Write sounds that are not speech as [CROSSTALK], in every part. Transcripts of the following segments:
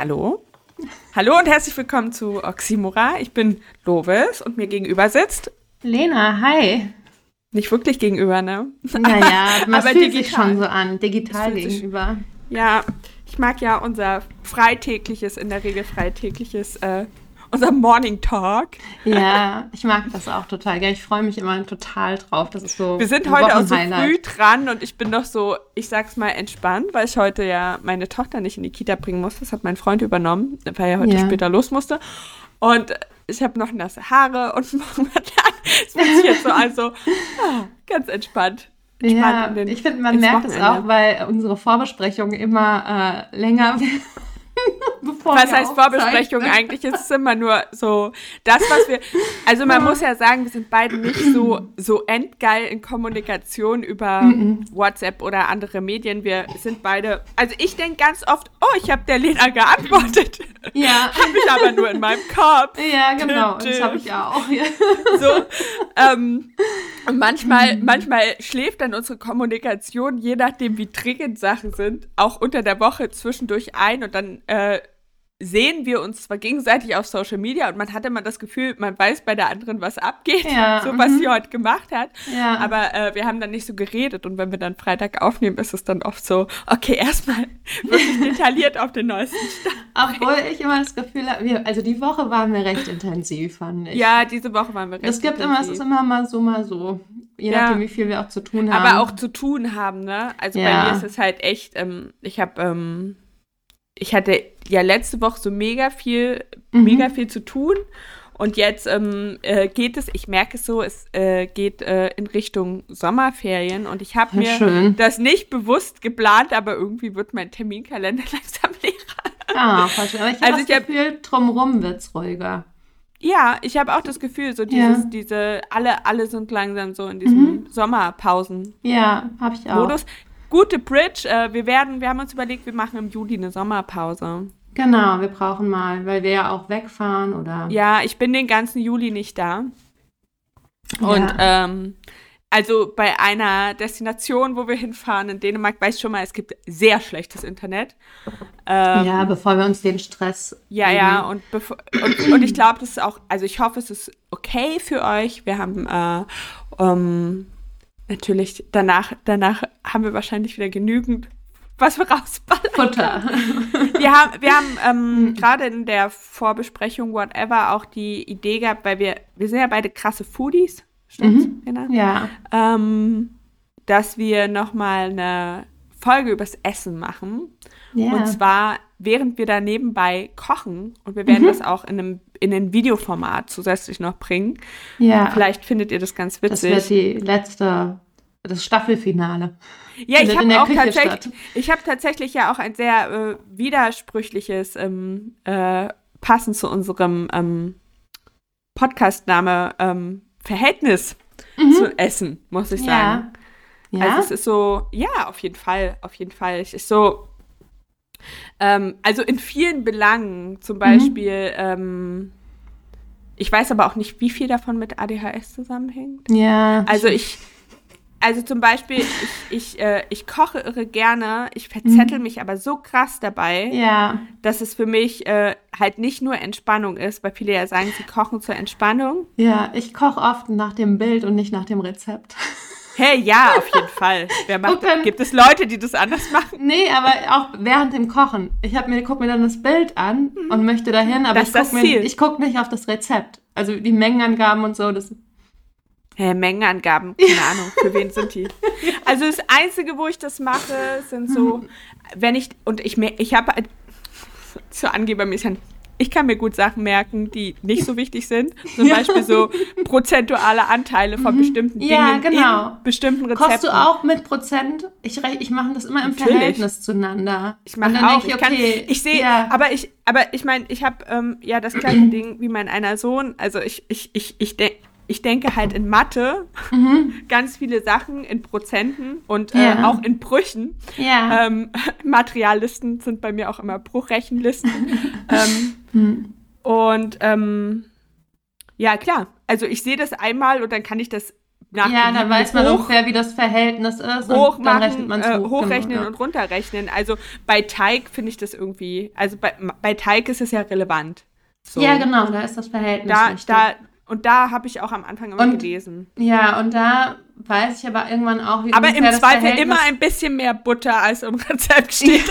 Hallo. Hallo und herzlich willkommen zu Oxymora. Ich bin Lovis und mir gegenüber sitzt Lena, hi. Nicht wirklich gegenüber, ne? Naja, man fühlt digital. sich schon so an, digital gegenüber. Ja, ich mag ja unser freitägliches, in der Regel freitägliches äh, unser Morning Talk. Ja, ich mag das auch total. Ja, ich freue mich immer total drauf. Das ist so. Wir sind heute auch so früh dran und ich bin noch so, ich sag's mal, entspannt, weil ich heute ja meine Tochter nicht in die Kita bringen musste. Das hat mein Freund übernommen, weil er heute ja. später los musste. Und ich habe noch nasse Haare und morgen es fühlt sich jetzt so also ah, ganz entspannt. entspannt ja, ich finde, man merkt es auch, weil unsere Vorbesprechungen immer äh, länger werden. [LAUGHS] was heißt Vorbesprechung eigentlich? Es ist immer nur so das, was wir. Also man muss ja sagen, wir sind beide nicht so, so endgeil in Kommunikation über WhatsApp oder andere Medien. Wir sind beide. Also ich denke ganz oft, oh, ich habe der Lena geantwortet. Ja. [LAUGHS] habe ich aber nur in meinem Kopf. [LAUGHS] Ja, genau. Das habe ich auch. so. Ähm, und manchmal, manchmal schläft dann unsere Kommunikation, je nachdem, wie dringend Sachen sind, auch unter der Woche zwischendurch ein und dann äh, sehen wir uns zwar gegenseitig auf Social Media und man hat immer das Gefühl, man weiß bei der anderen, was abgeht, ja, [LAUGHS] so was -hmm. sie heute gemacht hat. Ja. Aber äh, wir haben dann nicht so geredet und wenn wir dann Freitag aufnehmen, ist es dann oft so, okay, erstmal [LAUGHS] wirklich detailliert auf den neuesten Stand. Obwohl ich immer das Gefühl habe, also die Woche waren wir recht intensiv, fand ich. Ja, diese Woche waren wir recht es gibt intensiv. Immer, es ist immer mal so, mal so. Je ja. nachdem, wie viel wir auch zu tun haben. Aber auch zu tun haben, ne? Also bei mir ist es halt echt, ähm, ich habe ähm, ich hatte ja letzte Woche so mega viel, mhm. mega viel zu tun. Und jetzt ähm, äh, geht es, ich merke es so, es äh, geht äh, in Richtung Sommerferien und ich habe mir schön. das nicht bewusst geplant, aber irgendwie wird mein Terminkalender [LAUGHS] langsam leerer. Ah, verstehe. Aber ich habe also das Gefühl, drumherum wird es ruhiger. Ja, ich habe auch das Gefühl, so dieses, ja. diese, alle, alle sind langsam so in diesem mhm. Sommerpausen. Ja, habe ich auch. Modus gute Bridge. Äh, wir werden, wir haben uns überlegt, wir machen im Juli eine Sommerpause. Genau, wir brauchen mal, weil wir ja auch wegfahren oder. Ja, ich bin den ganzen Juli nicht da. Und ja. ähm, also bei einer Destination, wo wir hinfahren in Dänemark, weiß ich schon mal, es gibt sehr schlechtes Internet. Ähm, ja, bevor wir uns den Stress. Ja, geben. ja, und, bevor, und, und ich glaube, das ist auch, also ich hoffe, es ist okay für euch. Wir haben äh, um, natürlich, danach, danach haben wir wahrscheinlich wieder genügend, was wir rausballern. Futter. wir haben, wir haben ähm, mhm. [LAUGHS] gerade in der Vorbesprechung, whatever, auch die Idee gehabt, weil wir, wir sind ja beide krasse Foodies, stimmt's? Mhm. Genau. Ja. Ähm, dass wir nochmal eine Folge übers Essen machen. Yeah. Und zwar, während wir da nebenbei kochen, und wir werden mhm. das auch in einem in ein Videoformat zusätzlich noch bringen. Ja. Vielleicht findet ihr das ganz witzig. Das wird die letzte, das Staffelfinale. Ja, ich habe auch tatsächlich, ich habe tatsächlich ja auch ein sehr äh, widersprüchliches, ähm, äh, passend zu unserem ähm, Podcastname ähm, Verhältnis mhm. zu Essen, muss ich sagen. Ja. Also es ist so, ja, auf jeden Fall, auf jeden Fall. Es ist so, ähm, also in vielen Belangen, zum mhm. Beispiel, mhm. ähm, ich weiß aber auch nicht, wie viel davon mit ADHS zusammenhängt. Ja. Also ich, also zum Beispiel, ich, ich, äh, ich koche irre gerne, ich verzettel mhm. mich aber so krass dabei, ja. dass es für mich äh, halt nicht nur Entspannung ist, weil viele ja sagen, sie kochen zur Entspannung. Ja, ich koche oft nach dem Bild und nicht nach dem Rezept. Hey, ja, auf jeden Fall. Wer macht, dann, gibt es Leute, die das anders machen? Nee, aber auch während dem Kochen. Ich mir, gucke mir dann das Bild an mhm. und möchte dahin, aber das ich gucke mir, guck nicht auf das Rezept. Also die Mengenangaben und so, das Hä, Mengenangaben, keine Ahnung, für wen sind die? [LAUGHS] Also das Einzige, wo ich das mache, sind so, wenn ich, und ich, ich habe, zur Angebermäßigkeit, ich kann mir gut Sachen merken, die nicht so wichtig sind. Zum. Beispiel so prozentuale Anteile von mhm. bestimmten ja, Dingen genau. in bestimmten Rezepten. Kochst du auch mit Prozent? Ich, ich mache das immer im Natürlich. Verhältnis zueinander. Ich mache auch. Ich, okay, ich sehe, ja. aber ich, aber ich meine, ich habe ähm, ja das gleiche [CLEARS THROAT] Ding wie mein einer Sohn. Also ich, ich, ich, ich denke ich denke halt in Mathe mhm. ganz viele Sachen in Prozenten und äh, ja. auch in Brüchen. Ja. Ähm, [LAUGHS] Materiallisten sind bei mir auch immer Bruchrechenlisten. [LAUGHS] ähm, mhm. Und ähm, ja, klar. Also ich sehe das einmal und dann kann ich das nach Ja, dann weiß man hoch, ungefähr, wie das Verhältnis ist. Hoch und dann rechnet man äh, Hochrechnen genau, ja. und runterrechnen. Also bei Teig finde ich das irgendwie, also bei, bei Teig ist es ja relevant. So. Ja, genau, da ist das Verhältnis. Da, da, und da habe ich auch am Anfang immer und, gelesen. Ja, und da weiß ich aber irgendwann auch, wie Aber im Zweifel immer ein bisschen mehr Butter, als im Rezept steht.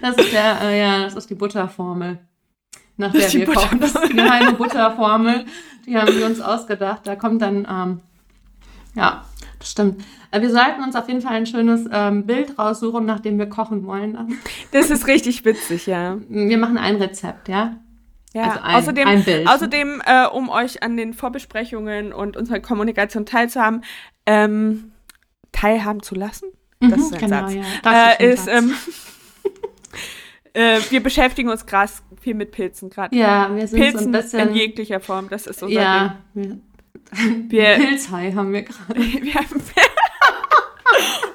das ist der, äh, ja, das ist die Butterformel nach der wir kochen. Das ist die geheime Butterformel. Die haben wir uns ausgedacht. Da kommt dann, ähm, ja, das stimmt. Äh, wir sollten uns auf jeden Fall ein schönes ähm, Bild raussuchen, nachdem wir kochen wollen. Das ist richtig witzig, ja. Wir machen ein Rezept, ja. Ja, also ein, außerdem, ein Bild. außerdem äh, um euch an den Vorbesprechungen und unserer Kommunikation teilzuhaben, ähm, teilhaben zu lassen. Das mhm, ist ein genau, Satz. Ja. Äh, ist, ähm, [LAUGHS] äh, wir beschäftigen uns krass viel mit Pilzen gerade. Ja, wir sind Pilzen so ein bisschen in jeglicher Form. Das ist unser ja, Ding. Wir, [LAUGHS] [LAUGHS] Pilzhai haben wir gerade.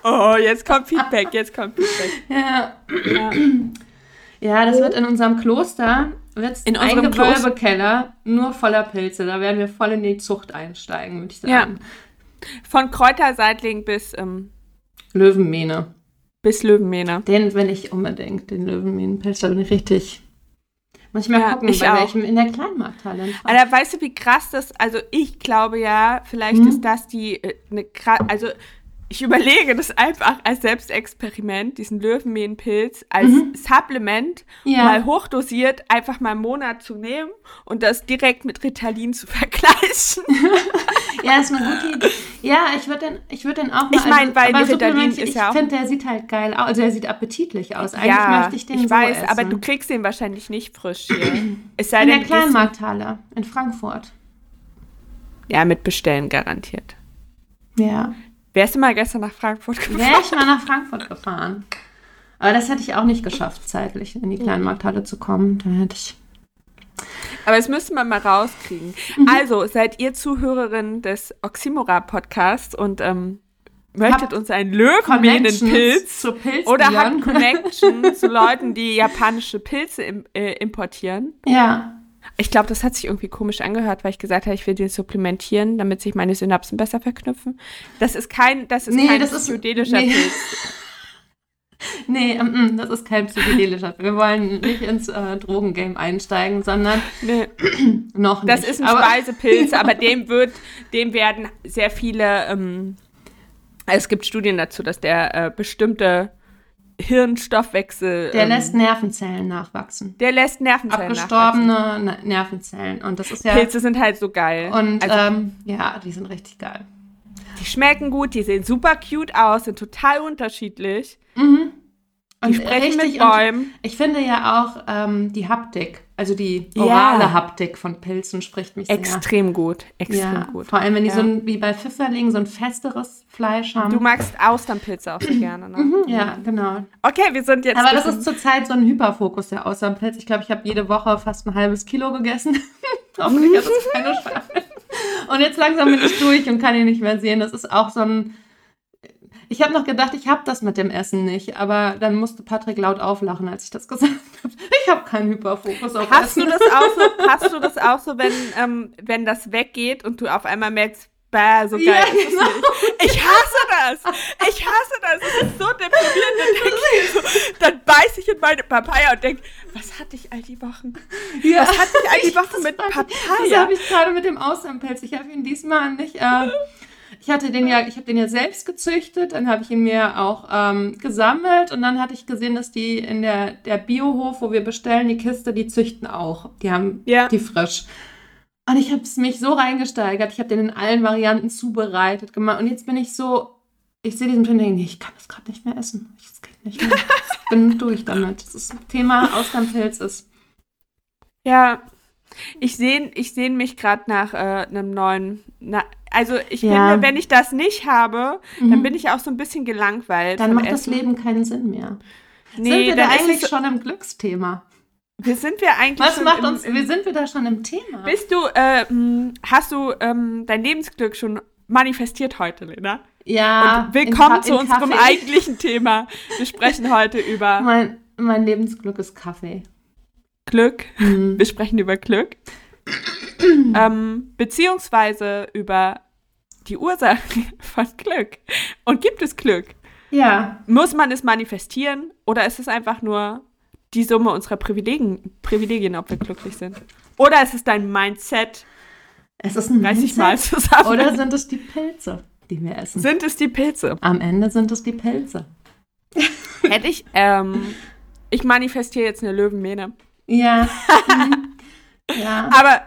oh, jetzt kommt Feedback, jetzt kommt Feedback. Ja. ja. Ja, das wird in unserem Kloster, wird's in ein Gewölbekeller nur voller Pilze. Da werden wir voll in die Zucht einsteigen, würde ich sagen. Ja. Von Kräuterseitling bis ähm, Löwenmähne. Bis Löwenmähne. Den will ich unbedingt, den Löwenmähnenpilz. Da bin ich richtig. Muss ich mal ja, gucken, ich bei auch. welchem in der Kleinmarkthalle. Aber weißt du, wie krass das, also ich glaube ja, vielleicht hm? ist das die, äh, eine krass, also ich überlege das einfach als Selbstexperiment, diesen Löwenmähenpilz als mhm. Supplement ja. mal hochdosiert einfach mal einen Monat zu nehmen und das direkt mit Ritalin zu [LAUGHS] vergleichen. [LAUGHS] ja, ist eine gute Idee. Ja, ich würde den, ich würd den auch mal. Ich meine, weil aber Ritalin ist ja auch. Ich finde, der sieht halt geil aus. Also, der sieht appetitlich aus. Eigentlich ja, möchte ich den ich so weiß, essen. aber du kriegst den wahrscheinlich nicht frisch hier. [CLEARS THROAT] es sei in denn, der Kleinmarkthalle in Frankfurt. Ja, mit Bestellen garantiert. Ja. Wärst du mal gestern nach Frankfurt gefahren? Wäre ich mal nach Frankfurt gefahren. Aber das hätte ich auch nicht geschafft, zeitlich in die Kleinmarkthalle zu kommen. Da hätte ich. Aber das müsste man mal rauskriegen. Mhm. Also, seid ihr Zuhörerin des Oxymora-Podcasts und ähm, möchtet Habt uns einen Löwenmähnenpilz oder habt Connection zu [LAUGHS] Leuten, die japanische Pilze im, äh, importieren? Ja. Ich glaube, das hat sich irgendwie komisch angehört, weil ich gesagt habe, ich will den supplementieren, damit sich meine Synapsen besser verknüpfen. Das ist kein, das ist nee, kein das psychedelischer nee. Pilz. [LAUGHS] nee, um, um, das ist kein psychedelischer Pilz. Wir wollen nicht ins äh, Drogengame einsteigen, sondern nee. [CLEARS THROAT] noch nicht. Das ist ein aber, Speisepilz, aber [LAUGHS] dem wird, dem werden sehr viele, ähm, es gibt Studien dazu, dass der äh, bestimmte Hirnstoffwechsel. Der ähm, lässt Nervenzellen nachwachsen. Der lässt Nervenzellen Abgestorbene nachwachsen. Nervenzellen. Und das ist ja. Pilze sind halt so geil. Und also, ähm, ja, die sind richtig geil. Die schmecken gut, die sehen super cute aus, sind total unterschiedlich. Mhm. Und die sprechen mit Bäumen. Ich finde ja auch ähm, die Haptik, also die orale ja. Haptik von Pilzen spricht mich sehr. Extrem gut, extrem ja, gut. Vor allem, wenn die ja. so ein, wie bei Pfifferlingen so ein festeres Fleisch haben. Du magst Austernpilze auch so gerne, ne? Mhm, ja, genau. Okay, wir sind jetzt. Aber das ist zurzeit so ein Hyperfokus der Austernpilz. Ich glaube, ich habe jede Woche fast ein halbes Kilo gegessen. [LAUGHS] Hoffentlich hat das keine Schweine. Und jetzt langsam bin ich durch und kann ihn nicht mehr sehen. Das ist auch so ein ich habe noch gedacht, ich habe das mit dem Essen nicht, aber dann musste Patrick laut auflachen, als ich das [LAUGHS] gesagt habe. Ich habe keinen Hyperfokus auf hast Essen. Du das auch so, [LAUGHS] hast du das auch so, wenn, ähm, wenn das weggeht und du auf einmal merkst, Bäh, so geil ja, ist genau. nicht. Ich hasse das. Ich hasse das. Es ist so deprimierend. Dann, dann beiß ich in meine Papaya und denke, was hatte ich all die Wochen? Ja. Was hatte ich all die Wochen mit Papaya? Das habe ich gerade mit dem Austernpelz. Ich habe ihn diesmal nicht... Äh, ich hatte den ja, ich habe den ja selbst gezüchtet, dann habe ich ihn mir auch ähm, gesammelt und dann hatte ich gesehen, dass die in der, der Biohof, wo wir bestellen, die Kiste, die züchten auch. Die haben ja. die frisch. Und ich habe es mich so reingesteigert. Ich habe den in allen Varianten zubereitet gemacht. Und jetzt bin ich so, ich sehe diesen Film und denke, ich kann das gerade nicht mehr essen. Ich geht nicht mehr. ich bin durch damit. Das ist Thema Austernpilz ist. Ja, ich sehne ich sehn mich gerade nach äh, einem neuen. Na, also ich ja. finde, wenn ich das nicht habe, mhm. dann bin ich auch so ein bisschen gelangweilt. Dann macht Essen. das Leben keinen Sinn mehr. Nee, sind wir da eigentlich schon im Glücksthema? Wie sind wir eigentlich Was macht uns, im, wie sind wir da schon im Thema? Bist du, äh, hast du ähm, dein Lebensglück schon manifestiert heute, Lena? Ja. Und willkommen in, zu in unserem Kaffee. eigentlichen Thema. Wir sprechen [LAUGHS] heute über. Mein, mein Lebensglück ist Kaffee. Glück. Mhm. Wir sprechen über Glück. ähm, beziehungsweise über die Ursache [LAUGHS] von Glück. Und gibt es Glück? Ja. Muss man es manifestieren oder ist es einfach nur die Summe unserer Privilegien, Privilegien ob wir glücklich sind? Oder ist es dein Mindset? Es ist ein 30 Mal zusammen. Oder sind es die Pilze, die wir essen? Sind es die Pilze? Am Ende sind es die Pilze. Hätte ich, ähm, ich manifestiere jetzt eine Löwenmähne. Ja. [LAUGHS] Mhm. ja. Aber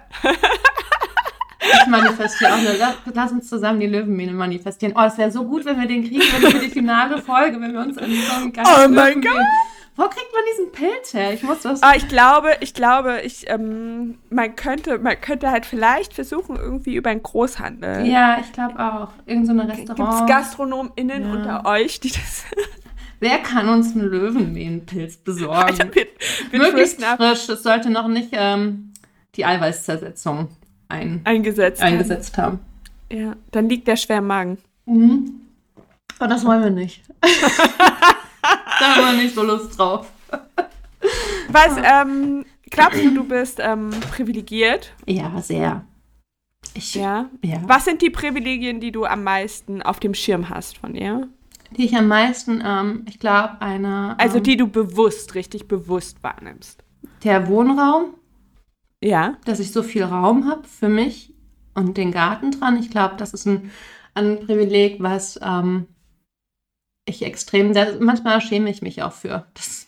ich manifestiere auch eine. Lass, uns zusammen die Löwenmähne manifestieren. Oh, es wäre so gut, wenn wir den kriegen würden für die finale Folge, wenn wir uns in so einem ganz Oh mein Gott! Wo kriegt man diesen Pilz her? Ich muss das. Ah, ich glaube, ich glaube, ich, ähm, man könnte, man könnte halt vielleicht versuchen, irgendwie über einen Großhandel. Ja, ich glaube auch. Irgend so eine Gibt es Restaurant. GastronomInnen Ja. unter euch, die das. Wer kann uns einen Löwenmähenpilz besorgen? Ich bin, bin Möglichst frisch. Es sollte noch nicht ähm, die Eiweißzersetzung ein, eingesetzt. eingesetzt haben. haben. Ja, dann liegt der schwer im Magen. Mhm. Aber das wollen wir nicht. [LAUGHS] da haben wir nicht so Lust drauf. Was, ähm, glaubst du, du bist ähm, privilegiert? Ja, sehr. Ich, Ja. ja. Was sind die Privilegien, die du am meisten auf dem Schirm hast von ihr? Die ich am meisten, ähm, ich glaube, eine. Also ähm, die du bewusst, richtig bewusst wahrnimmst. Der Wohnraum, Ja. dass ich so viel Raum habe für mich und den Garten dran. Ich glaube, das ist ein, ein Privileg, was ähm, ich extrem, da, manchmal schäme ich mich auch für, dass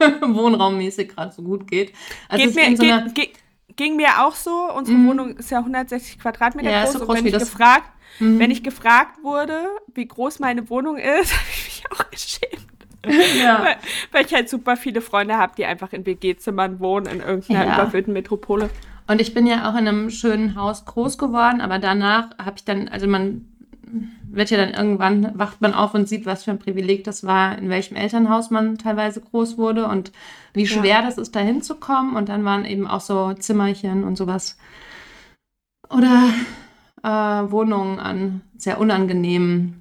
[LAUGHS] wohnraummäßig gerade so gut geht. Also geht mir, so geht, geht, ging mir auch so. Unsere Mhm. Wohnung ist ja 160 Quadratmeter Ja, groß. so und groß wenn wie ich, das- gefragt, Mhm. wenn ich gefragt wurde, wie groß meine Wohnung ist, [LAUGHS] habe ich mich auch geschämt. ja. Weil, weil ich halt super viele Freunde habe, die einfach in WG-Zimmern wohnen, in irgendeiner Ja. überfüllten Metropole. Und ich bin ja auch in einem schönen Haus groß geworden, aber danach habe ich dann, also man wird ja dann irgendwann, wacht man auf und sieht, was für ein Privileg das war, in welchem Elternhaus man teilweise groß wurde und wie schwer das ist, da hinzukommen. Und dann waren eben auch so Zimmerchen und sowas. Oder äh, Wohnungen an sehr unangenehmen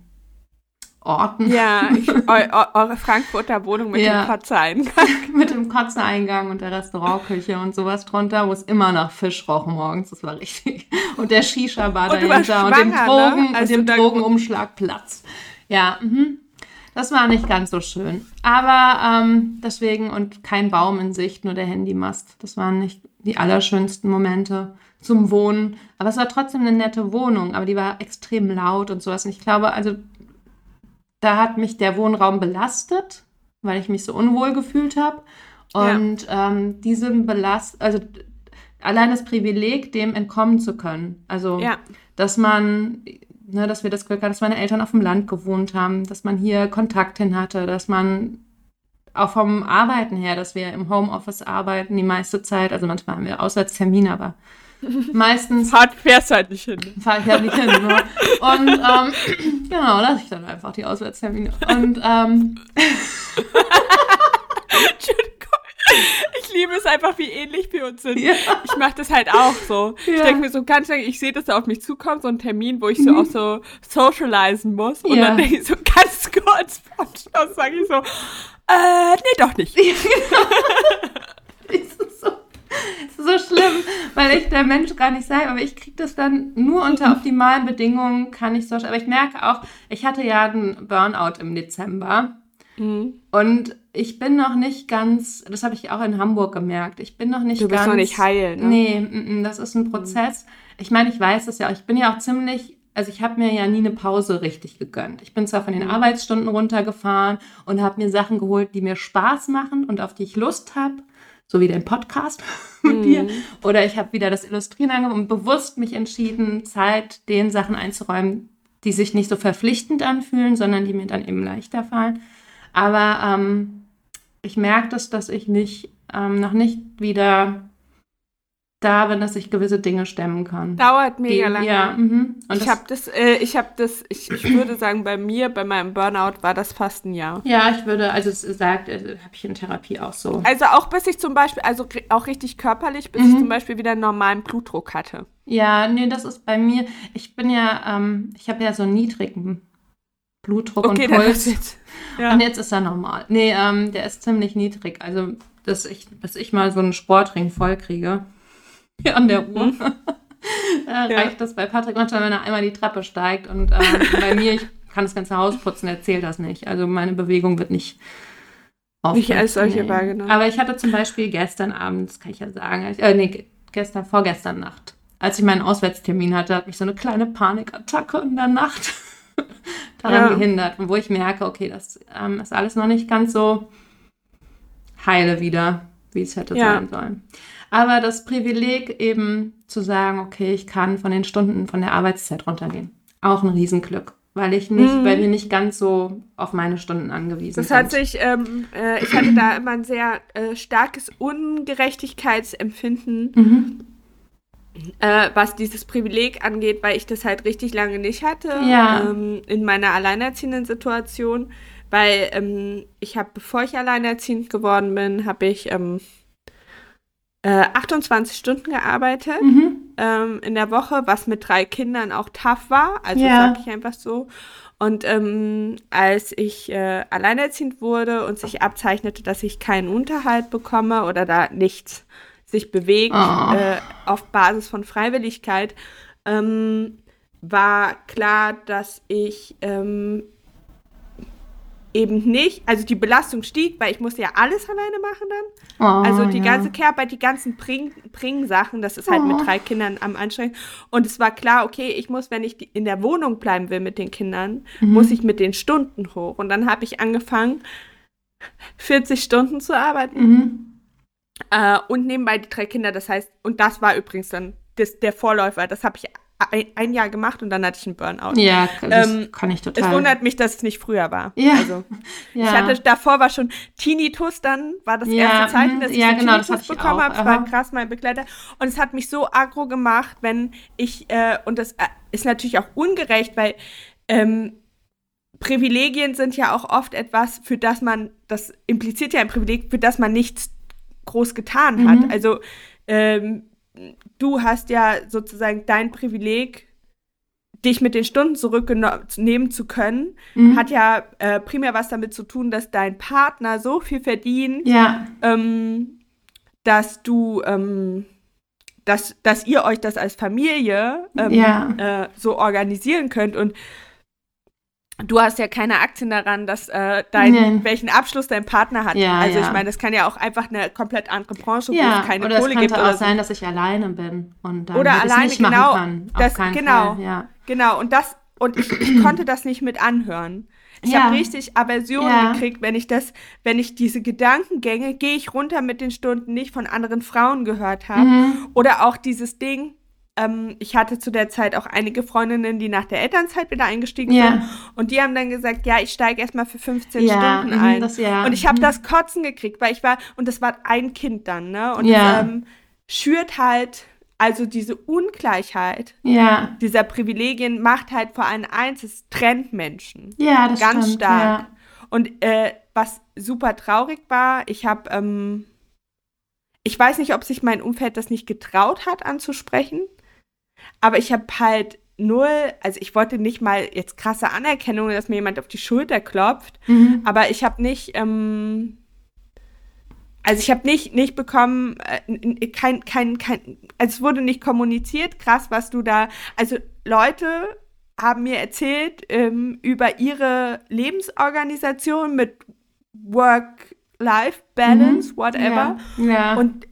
Orten. Ja, ich, [LAUGHS] eu, eu, eure Frankfurter Wohnung mit Ja. dem Kotzein. [LAUGHS] [LAUGHS] mit dem Kotzeeingang und der Restaurantküche und sowas drunter, wo es immer nach Fisch roch morgens. Das war richtig. Und der Shisha-Bar dahinter und dem schwanger, Drogen ne? Als und dem du da- Drogenumschlagplatz. Ja, mhm. das war nicht ganz so schön. Aber ähm, deswegen und kein Baum in Sicht, nur der Handymast. Das waren nicht die allerschönsten Momente zum Wohnen. Aber es war trotzdem eine nette Wohnung, aber die war extrem laut und sowas. Und ich glaube, also da hat mich der Wohnraum belastet, weil ich mich so unwohl gefühlt habe. Ja. Und ähm, diesem Belast, also allein das Privileg, dem entkommen zu können. Also, Ja. dass man, ne, dass wir das Glück hatten, dass meine Eltern auf dem Land gewohnt haben, dass man hier Kontakt hin hatte, dass man auch vom Arbeiten her, dass wir im Homeoffice arbeiten die meiste Zeit. Also manchmal haben wir Auswärtstermine, aber meistens Fahrt fährst halt nicht hin. fahre ich halt nicht hin. Ne? Und ähm, genau, lasse ich dann einfach die Auswärtstermine. Und ähm. Ich liebe es einfach, wie ähnlich wir uns sind. ja, Ich mache das halt auch so. Ich Ja. denke mir so ganz lange, ich sehe, dass da auf mich zukommt, so ein Termin, wo ich so auch so socialisen muss. Und Ja. dann denke ich so ganz [LAUGHS] kurz vorm Schluss, sage ich so, äh, nee, doch nicht. das [LAUGHS] ist so, so schlimm, weil ich der Mensch gar nicht sei, aber ich kriege das dann nur unter optimalen Bedingungen, kann ich so. Aber ich merke auch, ich hatte ja einen Burnout im Dezember. Mhm. Und ich bin noch nicht ganz, das habe ich auch in Hamburg gemerkt, ich bin noch nicht Du bist ganz. noch nicht heil, ne? Nee, mm, mm, das ist ein Prozess. Ich meine, ich weiß das ja auch. Ich bin ja auch ziemlich, also ich habe mir ja nie eine Pause richtig gegönnt. Ich bin zwar von den Mhm. Arbeitsstunden runtergefahren und habe mir Sachen geholt, die mir Spaß machen und auf die ich Lust habe. So wie den Podcast [LAUGHS] mit Mhm. dir. Oder ich habe wieder das Illustrieren angefangen und bewusst mich entschieden, Zeit den Sachen einzuräumen, die sich nicht so verpflichtend anfühlen, sondern die mir dann eben leichter fallen. Aber ähm, ich merke das, dass ich nicht, ähm, noch nicht wieder da bin, dass ich gewisse Dinge stemmen kann. Dauert mega Die- lange. Ja, mhm. und ich habe das, äh, ich habe das, ich, ich würde sagen, bei mir, bei meinem Burnout war das fast ein Jahr. ja, ich würde, also es sagt, äh, habe ich in Therapie auch so. Also auch bis ich zum Beispiel, also auch richtig körperlich, bis ich Mhm. zum Beispiel wieder einen normalen Blutdruck hatte. Ja, nee, das ist bei mir, ich bin ja, ähm, ich habe ja so einen niedrigen Blutdruck Okay, und Puls. jetzt. Ja. Und jetzt ist er normal. Nee, ähm, der ist ziemlich niedrig. Also, dass ich, dass ich mal so einen Sportring voll kriege. [LAUGHS] An der Uhr. Mhm. [LAUGHS] äh, reicht das bei Patrick manchmal, wenn er einmal die Treppe steigt. Und äh, [LAUGHS] bei mir, ich kann das ganze Haus putzen, erzählt das nicht. Also meine Bewegung wird nicht nicht als solche wahrgenommen. Aber ich hatte zum Beispiel gestern Abend, das kann ich ja sagen, äh, nee, gestern, vorgestern Nacht, als ich meinen Auswärtstermin hatte, hat mich so eine kleine Panikattacke in der Nacht daran ja. gehindert. Und wo ich merke, okay, das ähm, ist alles noch nicht ganz so heile wieder, wie es hätte ja. sein sollen. Aber das Privileg eben zu sagen, okay, ich kann von den Stunden, von der Arbeitszeit runtergehen. Auch ein Riesenglück weil ich nicht, mhm. weil wir nicht ganz so auf meine Stunden angewiesen das sind. Das hat sich, ähm, äh, ich hatte da immer ein sehr äh, starkes Ungerechtigkeitsempfinden, mhm. äh, was dieses Privileg angeht, weil ich das halt richtig lange nicht hatte ja. ähm, in meiner alleinerziehenden Situation, weil ähm, ich habe, bevor ich alleinerziehend geworden bin, habe ich ähm, 28 äh, Stunden gearbeitet mhm. ähm, in der Woche, was mit drei Kindern auch tough war. Also ja. sag ich einfach so. Und ähm, als ich äh, alleinerziehend wurde und sich abzeichnete, dass ich keinen Unterhalt bekomme oder da nichts sich bewegt oh. äh, auf Basis von Freiwilligkeit, ähm, war klar, dass ich ähm, eben nicht, also die Belastung stieg, weil ich musste ja alles alleine machen dann. Oh, also die ja. ganze Care-Arbeit, die ganzen Bring-Sachen, das ist halt oh. mit drei Kindern am Anstrengen. Und es war klar, okay, ich muss, wenn ich in der Wohnung bleiben will mit den Kindern, mhm. muss ich mit den Stunden hoch. Und dann habe ich angefangen, 40 Stunden zu arbeiten. Mhm. Äh, und nebenbei die drei Kinder, das heißt, und das war übrigens dann das, der Vorläufer, das habe ich ein, Jahr gemacht und dann hatte ich einen Burnout. Ja, das ähm, kann ich total. Es wundert mich, dass es nicht früher war. Ja. Also, [LAUGHS] ja. ich hatte davor war schon Tinnitus, dann war das ja, erste Zeichen, dass ich ja, genau, Tinnitus bekommen habe. Es war krass, mein Begleiter. Und es hat mich so aggro gemacht, wenn ich, äh, und das äh, ist natürlich auch ungerecht, weil ähm, Privilegien sind ja auch oft etwas, für das man, das impliziert ja ein Privileg, für das man nichts groß getan hat. Mhm. Also ähm, du hast ja sozusagen dein Privileg, dich mit den Stunden zurücknehmen zu können, mhm. hat ja äh, primär was damit zu tun, dass dein Partner so viel verdient, ja. ähm, dass du, ähm, dass, dass ihr euch das als Familie ähm, ja. äh, so organisieren könnt. Und du hast ja keine Aktien daran, dass äh, dein, nee. welchen Abschluss dein Partner hat. Ja, also ja. ich meine, das kann ja auch einfach eine komplett andere Branche, ja, wo es keine oder Kohle gibt. Oder es könnte auch sein, dass ich alleine bin und dann oder alleine nicht genau, machen kann. Das, genau, Fall, ja. genau. Und das und ich, ich konnte das nicht mit anhören. Ich ja. habe richtig Aversion ja. gekriegt, wenn ich das, wenn ich diese Gedankengänge, gehe ich runter mit den Stunden, nicht von anderen Frauen gehört habe. Mhm. Oder auch dieses Ding, ähm, ich hatte zu der Zeit auch einige Freundinnen, die nach der Elternzeit wieder eingestiegen ja. sind. Und die haben dann gesagt, ja, ich steige erstmal für 15 ja, Stunden mhm, ein. Das, ja. Und ich habe mhm. das Kotzen gekriegt, weil ich war, und das war ein Kind dann, ne? Und ähm, schürt halt, also diese Ungleichheit ja. dieser Privilegien macht halt vor allem eins, es trennt Menschen. Ja, das Ganz stimmt, stark. Ja. Und äh, was super traurig war, ich habe, ähm, ich weiß nicht, ob sich mein Umfeld das nicht getraut hat anzusprechen. Aber ich habe halt null, also ich wollte nicht mal jetzt krasse Anerkennung, dass mir jemand auf die Schulter klopft, mhm. aber ich habe nicht, ähm, also ich habe nicht, nicht bekommen, äh, kein, kein, kein, also es wurde nicht kommuniziert, krass, was du da, also Leute haben mir erzählt ähm, über ihre Lebensorganisation mit Work-Life-Balance, mhm. whatever. Ja. ja. Und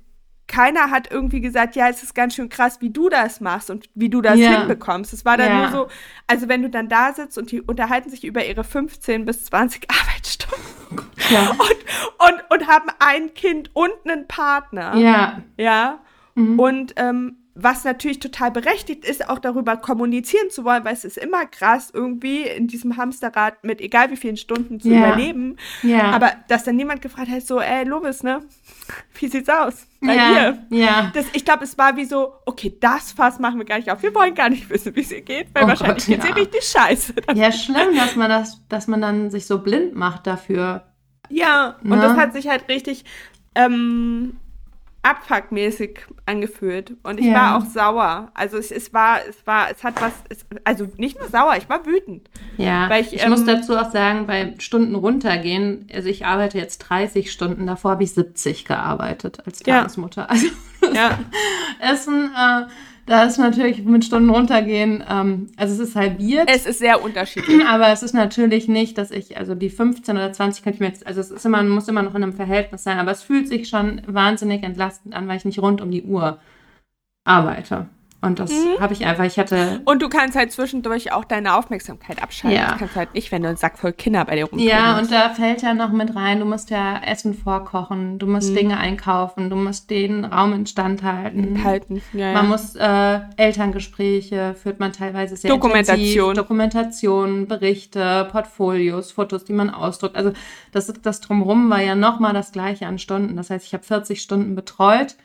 keiner hat irgendwie gesagt, ja, es ist ganz schön krass, wie du das machst und wie du das ja. hinbekommst. Es war dann ja. nur so, also wenn du dann da sitzt und die unterhalten sich über ihre 15 bis 20 [LAUGHS] Arbeitsstunden ja. und, und, und haben ein Kind und einen Partner. Ja. Ja. Mhm. Und ähm, was natürlich total berechtigt ist, auch darüber kommunizieren zu wollen, weil es ist immer krass, irgendwie in diesem Hamsterrad mit egal wie vielen Stunden zu ja. überleben. Ja. Aber dass dann niemand gefragt hat, so, ey, Lovis, ne? [LAUGHS] Wie sieht's aus? Bei ja. dir? Ja. Das, ich glaube, es war wie so, okay, das Fass machen wir gar nicht auf. Wir wollen gar nicht wissen, wie es ihr geht, weil oh wahrscheinlich geht es ihr richtig scheiße. [LAUGHS] Ja, schlimm, dass man das, dass man dann sich so blind macht dafür. Ja, ne? und das hat sich halt richtig ähm, abfuckmäßig angefühlt und ich ja. war auch sauer. Also es, es war, es war, es hat was, es, also nicht nur sauer, ich war wütend. Ja, ich, ich ähm, muss dazu auch sagen, bei Stunden runtergehen, also ich arbeite jetzt 30 Stunden, davor habe ich 70 gearbeitet als Tagesmutter. Ja. Also ja. [LAUGHS] Essen, äh, da ist natürlich mit Stunden runtergehen, ähm, also es ist halbiert. Es ist sehr unterschiedlich. [CLEARS THROAT] Aber es ist natürlich nicht, dass ich, also die 15 oder 20 könnte ich mir jetzt, also es ist immer, muss immer noch in einem Verhältnis sein, aber es fühlt sich schon wahnsinnig entlastend an, weil ich nicht rund um die Uhr arbeite. Und das mhm. habe ich einfach, ich hatte. Und du kannst halt zwischendurch auch deine Aufmerksamkeit abschalten. Ja. Das kannst halt nicht, wenn du einen Sack voll Kinder bei dir rumkommst. Ja, und da fällt ja noch mit rein, du musst ja Essen vorkochen, du musst mhm. Dinge einkaufen, du musst den Raum instand halten. Halten, ja. Man ja. muss äh, Elterngespräche, führt man teilweise sehr Dokumentation. Intensiv, Dokumentation, Berichte, Portfolios, Fotos, die man ausdruckt. Also das, das Drumherum war ja nochmal das gleiche an Stunden. Das heißt, ich habe 40 Stunden betreut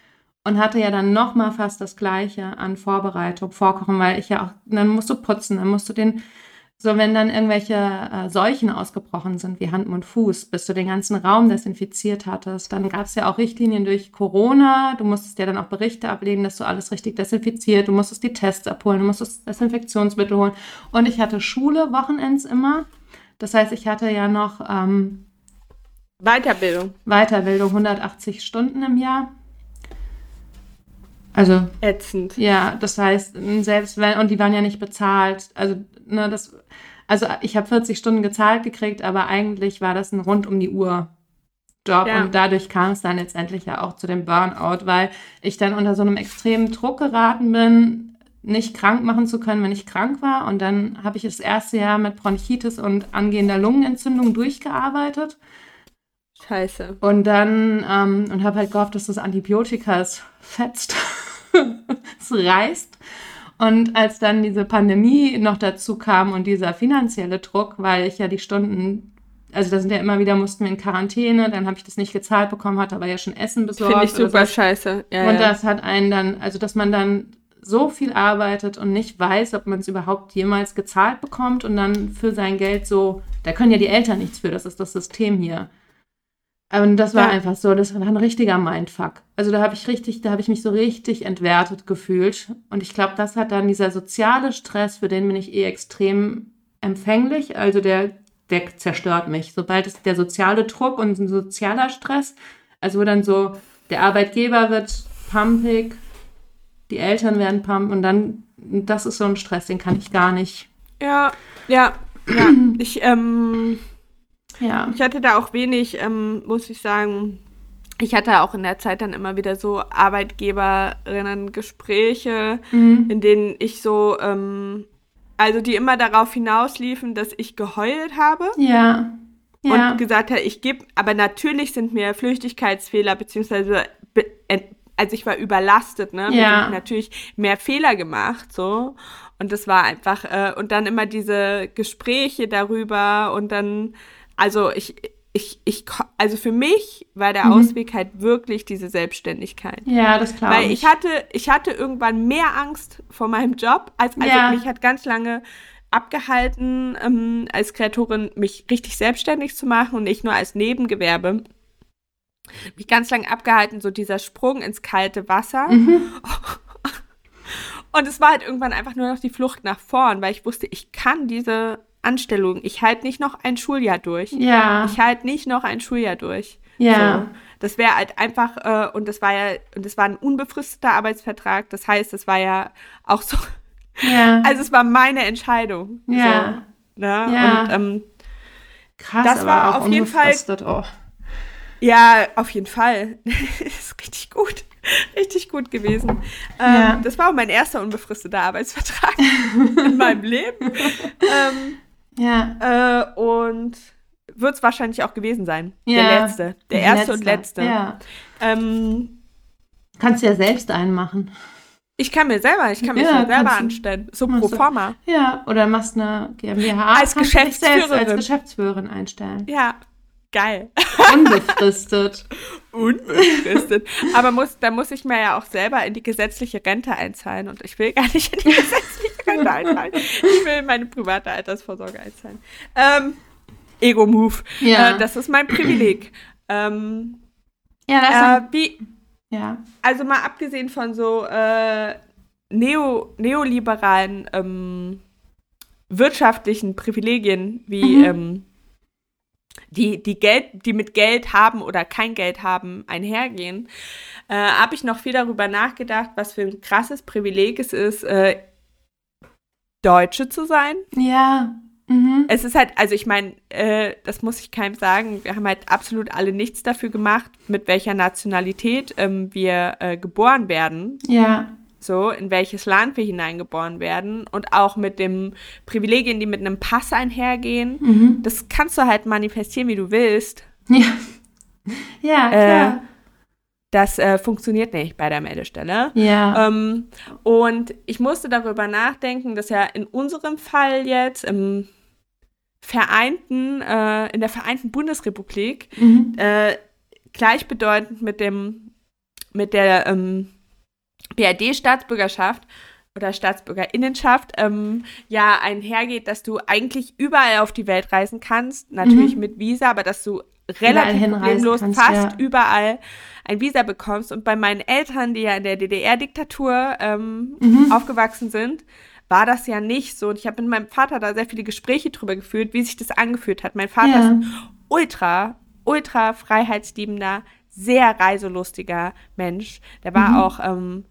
und hatte ja dann noch mal fast das Gleiche an Vorbereitung, Vorkochen, weil ich ja auch, dann musst du putzen, dann musst du den, so wenn dann irgendwelche äh, Seuchen ausgebrochen sind, wie Hand, und Fuß, bis du den ganzen Raum desinfiziert hattest, dann gab es ja auch Richtlinien durch Corona, du musstest ja dann auch Berichte ablegen, dass du alles richtig desinfiziert, du musstest die Tests abholen, du musstest Desinfektionsmittel holen. Und ich hatte Schule Wochenends immer, das heißt, ich hatte ja noch ähm, Weiterbildung. Weiterbildung, 180 Stunden im Jahr also. Ätzend. Ja, das heißt, selbst wenn, und die waren ja nicht bezahlt. Also, ne, das, also ich habe 40 Stunden gezahlt gekriegt, aber eigentlich war das ein rund um die Uhr Job ja. und dadurch kam es dann letztendlich ja auch zu dem Burnout, weil ich dann unter so einem extremen Druck geraten bin, nicht krank machen zu können, wenn ich krank war. Und dann habe ich das erste Jahr mit Bronchitis und angehender Lungenentzündung durchgearbeitet. Scheiße. Und dann, ähm, und habe halt gehofft, dass das Antibiotika es fetzt. [LAUGHS] es reißt. Und als dann diese Pandemie noch dazu kam und dieser finanzielle Druck, weil ich ja die Stunden, also da sind ja immer wieder, mussten wir in Quarantäne, dann habe ich das nicht gezahlt bekommen, hatte aber ja schon Essen besorgt. Finde ich super scheiße. Ja, und ja. das hat einen dann, also dass man dann so viel arbeitet und nicht weiß, ob man es überhaupt jemals gezahlt bekommt und dann für sein Geld so, da können ja die Eltern nichts für, das ist das System hier. Und das war ja. einfach so, das war ein richtiger Mindfuck. Also da habe ich richtig, da habe ich mich so richtig entwertet gefühlt. Und ich glaube, das hat dann dieser soziale Stress, für den bin ich eh extrem empfänglich. Also der, der zerstört mich. Sobald es der soziale Druck und ein sozialer Stress, also wo dann so, der Arbeitgeber wird pumpig, die Eltern werden pump und dann, das ist so ein Stress, den kann ich gar nicht. Ja, ja, ja. Ich, ähm, ja. Ich hatte da auch wenig, ähm, muss ich sagen. Ich hatte auch in der Zeit dann immer wieder so Arbeitgeberinnen-Gespräche, mhm. in denen ich so, ähm, also die immer darauf hinausliefen, dass ich geheult habe. Ja. ja. Und gesagt habe, ich gebe, aber natürlich sind mir Flüchtigkeitsfehler, beziehungsweise, also ich war überlastet, ne? Ja. natürlich mehr Fehler gemacht, so. Und das war einfach, äh, und dann immer diese Gespräche darüber und dann also ich, ich, ich, also für mich war der mhm. Ausweg halt wirklich diese Selbstständigkeit. Ja, das glaube ich. Weil ich hatte, ich hatte irgendwann mehr Angst vor meinem Job, als also ja. mich hat ganz lange abgehalten, ähm, als Kreatorin mich richtig selbstständig zu machen und nicht nur als Nebengewerbe. Mich ganz lange abgehalten, so dieser Sprung ins kalte Wasser. Mhm. [LAUGHS] Und es war halt irgendwann einfach nur noch die Flucht nach vorn, weil ich wusste, ich kann diese Anstellung. Ich halte nicht noch ein Schuljahr durch. Ja. Ich halte nicht noch ein Schuljahr durch. Ja. So. Das wäre halt einfach, äh, und das war ja, und das war ein unbefristeter Arbeitsvertrag. Das heißt, es war ja auch so. [LAUGHS] Ja. Also es war meine Entscheidung. Ja. So, ne? Ja. Und ähm, Krass, das war auf jeden Fall. Oh. Ja, auf jeden Fall. das [LAUGHS] ist richtig gut. Richtig gut gewesen. Ähm, ja. Das war auch mein erster unbefristeter Arbeitsvertrag [LAUGHS] in meinem Leben. Ähm, ja. Äh, und wird es wahrscheinlich auch gewesen sein. Ja. Der letzte. Der erste Letzter. und letzte. Ja. Ähm, Kannst du ja selbst einen machen. Ich kann mir selber, ich kann mich ja, selber anstellen. So pro forma. Ja, oder machst eine GmbH. Als Geschäftsführerin. als Geschäftsführerin einstellen. Ja, geil. Unbefristet. [LAUGHS] Unbefristet. Aber muss, da muss ich mir ja auch selber in die gesetzliche Rente einzahlen und ich will gar nicht in die gesetzliche Rente einzahlen. Ich will meine private Altersvorsorge einzahlen. Ähm, Ego-Move. Ja. Äh, das ist mein Privileg. Ähm, ja, das äh, wie, ja. Also mal abgesehen von so äh, neo, neoliberalen ähm, wirtschaftlichen Privilegien wie mhm. ähm, die, die Geld, die mit Geld haben oder kein Geld haben, einhergehen, äh, habe ich noch viel darüber nachgedacht, was für ein krasses Privileg es ist, äh, Deutsche zu sein. Ja. Mhm. Es ist halt, also ich meine, äh, das muss ich keinem sagen, wir haben halt absolut alle nichts dafür gemacht, mit welcher Nationalität ähm, wir äh, geboren werden. Ja. So, in welches Land wir hineingeboren werden und auch mit den Privilegien, die mit einem Pass einhergehen. Mhm. Das kannst du halt manifestieren, wie du willst. Ja. [LAUGHS] Ja, klar. Äh, das äh, funktioniert nicht bei der Meldestelle. ja. Ähm, und ich musste darüber nachdenken, dass ja in unserem Fall jetzt im Vereinten, äh, in der Vereinten Bundesrepublik mhm. äh, gleichbedeutend mit dem, mit der ähm, BRD-Staatsbürgerschaft oder Staatsbürgerinnenschaft ähm, ja einhergeht, dass du eigentlich überall auf die Welt reisen kannst, natürlich Mhm. mit Visa, aber dass du relativ problemlos kannst, fast ja. überall ein Visa bekommst. Und bei meinen Eltern, die ja in der DDR-Diktatur ähm, Mhm. aufgewachsen sind, war das ja nicht so. Und ich habe mit meinem Vater da sehr viele Gespräche drüber geführt, wie sich das angefühlt hat. Mein Vater ist Ja. ein ultra, ultra freiheitsliebender, sehr reiselustiger Mensch. Der war Mhm. auch ähm,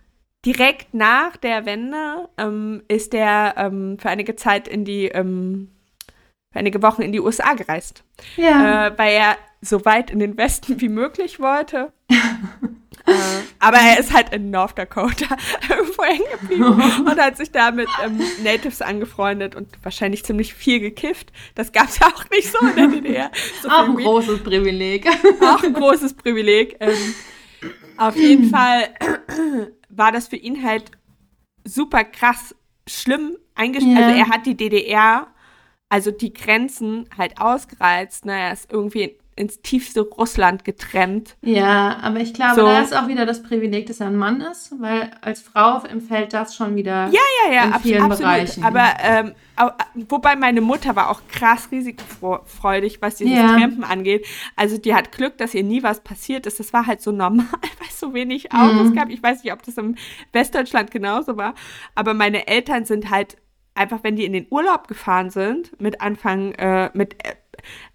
direkt nach der Wende, ähm, ist der ähm, für einige Zeit in die, ähm, für einige Wochen in die USA gereist Ja. äh, weil er so weit in den Westen wie möglich wollte. [LAUGHS] äh, aber er ist halt in North Dakota [LAUGHS] irgendwo hängen geblieben [LAUGHS] und hat sich da mit ähm, Natives angefreundet und wahrscheinlich ziemlich viel gekifft. Das gab es ja auch nicht so in der DDR. So Auch ein Weed. großes Privileg. auch ein großes Privileg. Ähm, auf jeden [CLEARS THROAT] Fall war das für ihn halt super krass schlimm eingeschränkt. Ja. Also er hat die DDR, also die Grenzen halt ausgereizt. Ne? Er ist irgendwie ins tiefste Russland getrennt. Ja, aber ich glaube, So. da ist auch wieder das Privileg, dass er ein Mann ist, weil als Frau empfällt das schon wieder. Ja, ja, ja, In vielen absolut. Bereichen. Aber ähm, wobei meine Mutter war auch krass risikofreudig, was dieses Ja. Trampen angeht. Also die hat Glück, dass ihr nie was passiert ist. Das war halt so normal, weil es so wenig Autos Mhm. gab. Ich weiß nicht, ob das im Westdeutschland genauso war. Aber meine Eltern sind halt einfach, wenn die in den Urlaub gefahren sind, mit Anfang, äh, mit, äh,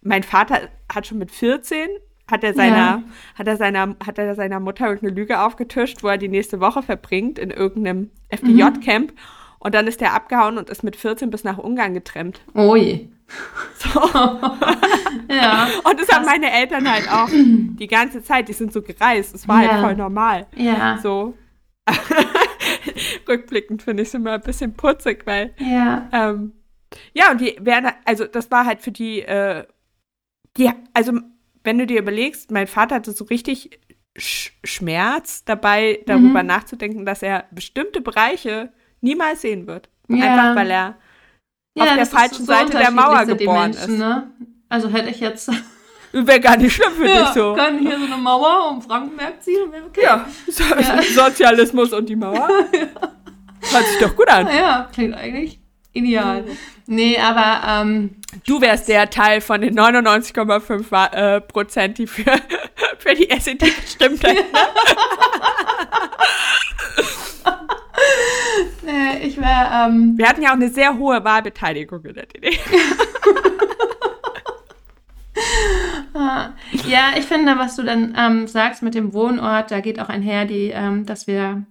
mein Vater hat schon mit 14 hat er seiner, Ja. hat er seiner, hat er seiner Mutter irgendeine Lüge aufgetischt, wo er die nächste Woche verbringt in irgendeinem FDJ-Camp. Und dann ist er abgehauen und ist mit 14 bis nach Ungarn getrennt. Oh je. [LAUGHS] So. [LAUGHS] Ja. Und das haben meine Eltern halt auch die ganze Zeit, die sind so gereist. Es war Ja. halt voll normal. Ja. So. [LAUGHS] Rückblickend finde ich es immer ein bisschen putzig, weil Ja. ähm, ja, und die werden, also das war halt für die, äh, die, also wenn du dir überlegst, mein Vater hatte so richtig Sch Schmerz dabei, darüber Mhm. nachzudenken, dass er bestimmte Bereiche niemals sehen wird. Ja. Einfach weil er ja, auf der falschen Seite der Mauer geboren Menschen, ist. Ne? Also hätte ich jetzt [LAUGHS] wäre gar nicht schlimm für dich so. können hier so eine Mauer um Frankenberg ziehen, wäre okay. Ja, so, Ja. [LAUGHS] Sozialismus und die Mauer. [LAUGHS] Hört sich doch gut an. Ja, klingt eigentlich ideal. Nee, aber ähm, Du wärst der Teil von den 99,5 Wa- äh, Prozent, die für, [LAUGHS] für die SED gestimmt hätten. [LAUGHS] nee, ich wäre ähm, Wir hatten ja auch eine sehr hohe Wahlbeteiligung in der DDR. [LAUGHS] Ah, Ja, ich finde, was du dann ähm, sagst mit dem Wohnort, da geht auch einher, die, ähm, dass wir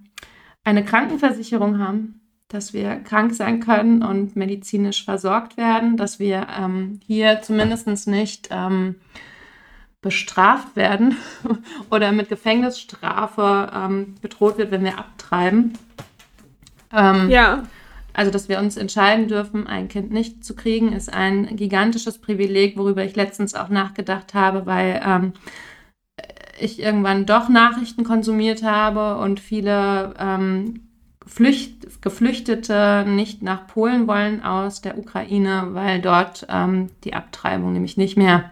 eine Krankenversicherung haben, dass wir krank sein können und medizinisch versorgt werden, dass wir ähm, hier zumindest nicht ähm, bestraft werden [LAUGHS] oder mit Gefängnisstrafe ähm, bedroht wird, wenn wir abtreiben. Ähm, Ja. also, dass wir uns entscheiden dürfen, ein Kind nicht zu kriegen, ist ein gigantisches Privileg, worüber ich letztens auch nachgedacht habe, weil ähm, ich irgendwann doch Nachrichten konsumiert habe und viele ähm, Flücht Geflüchtete nicht nach Polen wollen aus der Ukraine, weil dort ähm, die Abtreibung nämlich nicht mehr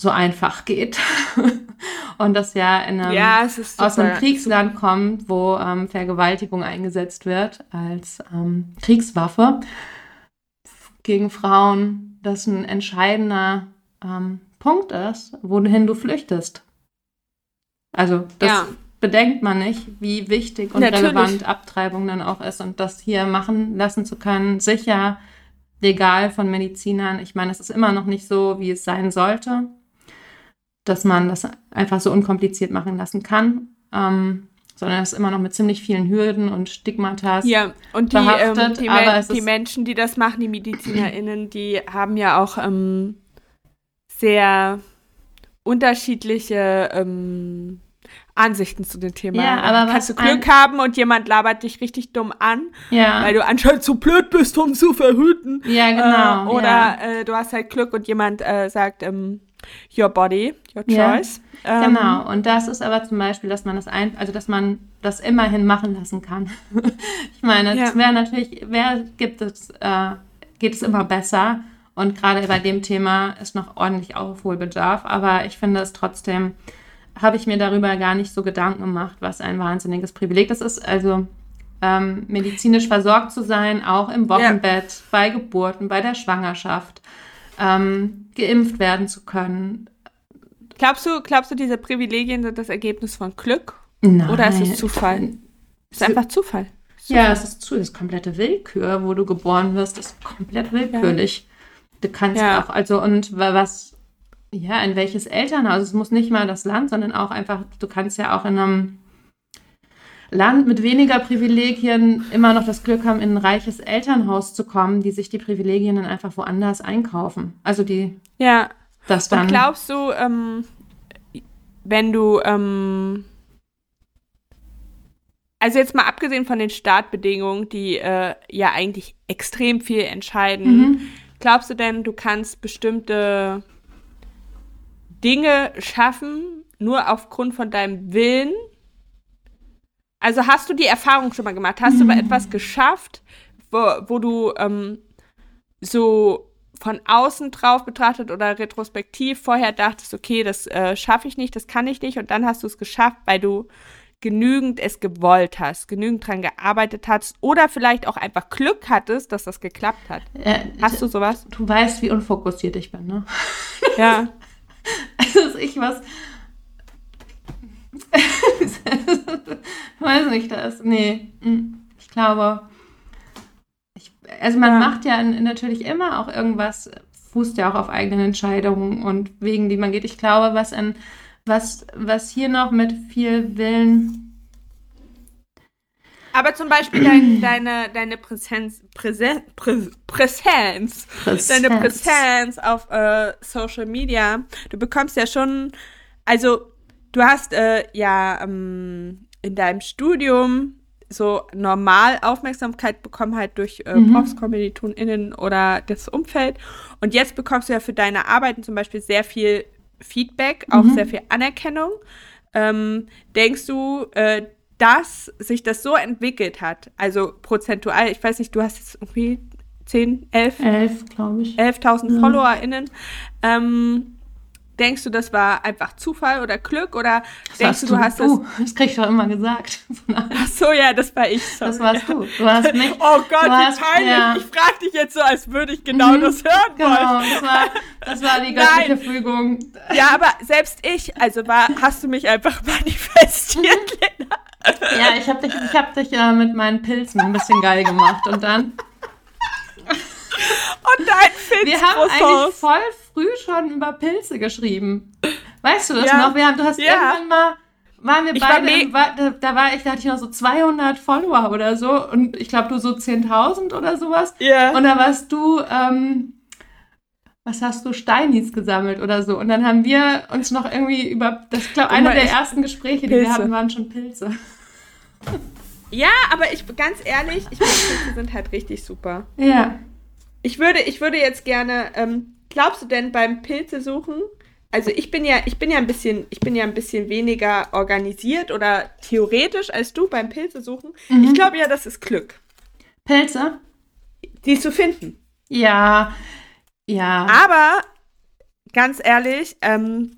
so einfach geht. [LAUGHS] und das ja in einem ja, aus einem. Kriegsland kommt, wo ähm, Vergewaltigung eingesetzt wird als ähm, Kriegswaffe gegen Frauen, das ein entscheidender ähm, Punkt ist, wohin du flüchtest. Also das Ja. Bedenkt man nicht, wie wichtig und Natürlich. relevant Abtreibung dann auch ist und das hier machen lassen zu können, sicher legal von Medizinern. Ich meine, es ist immer noch nicht so, wie es sein sollte, dass man das einfach so unkompliziert machen lassen kann. Ähm, sondern es ist immer noch mit ziemlich vielen Hürden und Stigmatas. Ja, und die, ähm, die, Men die Menschen, die das machen, die MedizinerInnen, die haben ja auch ähm, sehr unterschiedliche ähm, Ansichten zu dem Thema. Ja, aber Kannst du Glück haben und jemand labert dich richtig dumm an, ja. weil du anscheinend zu blöd bist, um zu verhüten. Ja, genau. Äh, oder ja. Äh, du hast halt Glück und jemand äh, sagt, ähm, your body, your choice. Ja, ähm, genau. Und das ist aber zum Beispiel, dass man das ein, also dass man das immerhin machen lassen kann. [LAUGHS] ich meine, es wäre natürlich, wer gibt es, äh, geht es immer besser. Und gerade bei dem Thema ist noch ordentlich Aufholbedarf. Aber ich finde es trotzdem habe ich mir darüber gar nicht so Gedanken gemacht, was ein wahnsinniges Privileg das ist. Also ähm, medizinisch versorgt zu sein, auch im Wochenbett, ja. bei Geburten, bei der Schwangerschaft, ähm, geimpft werden zu können. Glaubst du, glaubst du, diese Privilegien sind das Ergebnis von Glück? Nein. Oder ist es Zufall? Es ist einfach Zufall. Zufall. Ja, es ist, zu, es ist komplette Willkür, wo du geboren wirst, das ist komplett willkürlich. Ja. Du kannst ja. auch, also, und was ja, in welches Elternhaus. Es muss nicht mal das Land, sondern auch einfach, du kannst ja auch in einem Land mit weniger Privilegien immer noch das Glück haben, in ein reiches Elternhaus zu kommen, die sich die Privilegien dann einfach woanders einkaufen. Also die. Ja. Das dann. Und glaubst du, ähm, wenn du. Ähm, also jetzt mal abgesehen von den Startbedingungen, die äh, ja eigentlich extrem viel entscheiden, mhm. glaubst du denn, du kannst bestimmte Dinge schaffen, nur aufgrund von deinem Willen? Also hast du die Erfahrung schon mal gemacht? Hast mhm. du etwas geschafft, wo, wo du ähm, so von außen drauf betrachtet oder retrospektiv vorher dachtest, okay, das äh, schaffe ich nicht, das kann ich nicht und dann hast du es geschafft, weil du genügend es gewollt hast, genügend dran gearbeitet hast oder vielleicht auch einfach Glück hattest, dass das geklappt hat. Äh, hast du sowas? Du weißt, wie unfokussiert ich bin, ne? Ja. [LAUGHS] [LAUGHS] Also ich was. [LAUGHS] weiß nicht, das. Nee. Hm, ich glaube. Ich, also man ja. macht ja natürlich immer auch irgendwas, fußt ja auch auf eigenen Entscheidungen und wegen die man geht. Ich glaube, was ein, was, was hier noch mit viel Willen aber zum Beispiel dein, [CLEARS THROAT] deine, deine Präsenz, Präsenz, Präsenz, Präsenz, deine Präsenz auf äh, Social Media, du bekommst ja schon, also du hast äh, ja ähm, in deinem Studium so normal Aufmerksamkeit bekommen, halt durch äh, mhm. ProfskommilitonInnen oder das Umfeld. Und jetzt bekommst du ja für deine Arbeiten zum Beispiel sehr viel Feedback, auch mhm. sehr viel Anerkennung. Ähm, denkst du, äh, dass sich das so entwickelt hat, also prozentual, ich weiß nicht, du hast jetzt irgendwie 10, 11? 11, glaube ich. 11.000 ja. FollowerInnen. Ähm, denkst du, das war einfach Zufall oder Glück oder das denkst du, du, hast du. das... Das krieg ich doch immer gesagt. [LAUGHS] Ach so, ja, das war ich. Sorry. Das warst du. Du hast mich... [LAUGHS] oh Gott, wie peinlich. Ja. Ich frag dich jetzt so, als würde ich genau mhm, das hören genau, wollen. Genau, das war, [LAUGHS] das war die göttliche Nein. Fügung. Ja, aber selbst ich, also war, hast du mich einfach manifestiert, Lena. Ja, ich habe dich, ich hab dich äh, mit meinen Pilzen ein bisschen geil gemacht und dann. Und dein Pilz Wir haben eigentlich voll früh schon über Pilze geschrieben. Weißt du das ja. noch? Wir haben, du hast ja. irgendwann mal waren wir ich beide, war da, da, war ich, da hatte ich noch so 200 Follower oder so und ich glaube du so 10.000 oder sowas. Ja. Und da warst du, ähm, was hast du, Steinis gesammelt oder so. Und dann haben wir uns noch irgendwie über, das ich glaube, einer der ersten Gespräche, die Pilze. wir hatten, waren schon Pilze. Ja, aber ich, ganz ehrlich, ich finde, Pilze sind halt richtig super. Ja. Ich würde, ich würde jetzt gerne, ähm, glaubst du denn beim Pilze suchen, also ich bin ja, ich bin ja ein bisschen, ich bin ja ein bisschen weniger organisiert oder theoretisch als du beim Pilze suchen. Mhm. Ich glaube ja, das ist Glück. Pilze? Die zu finden. Ja, ja. Aber ganz ehrlich, ähm,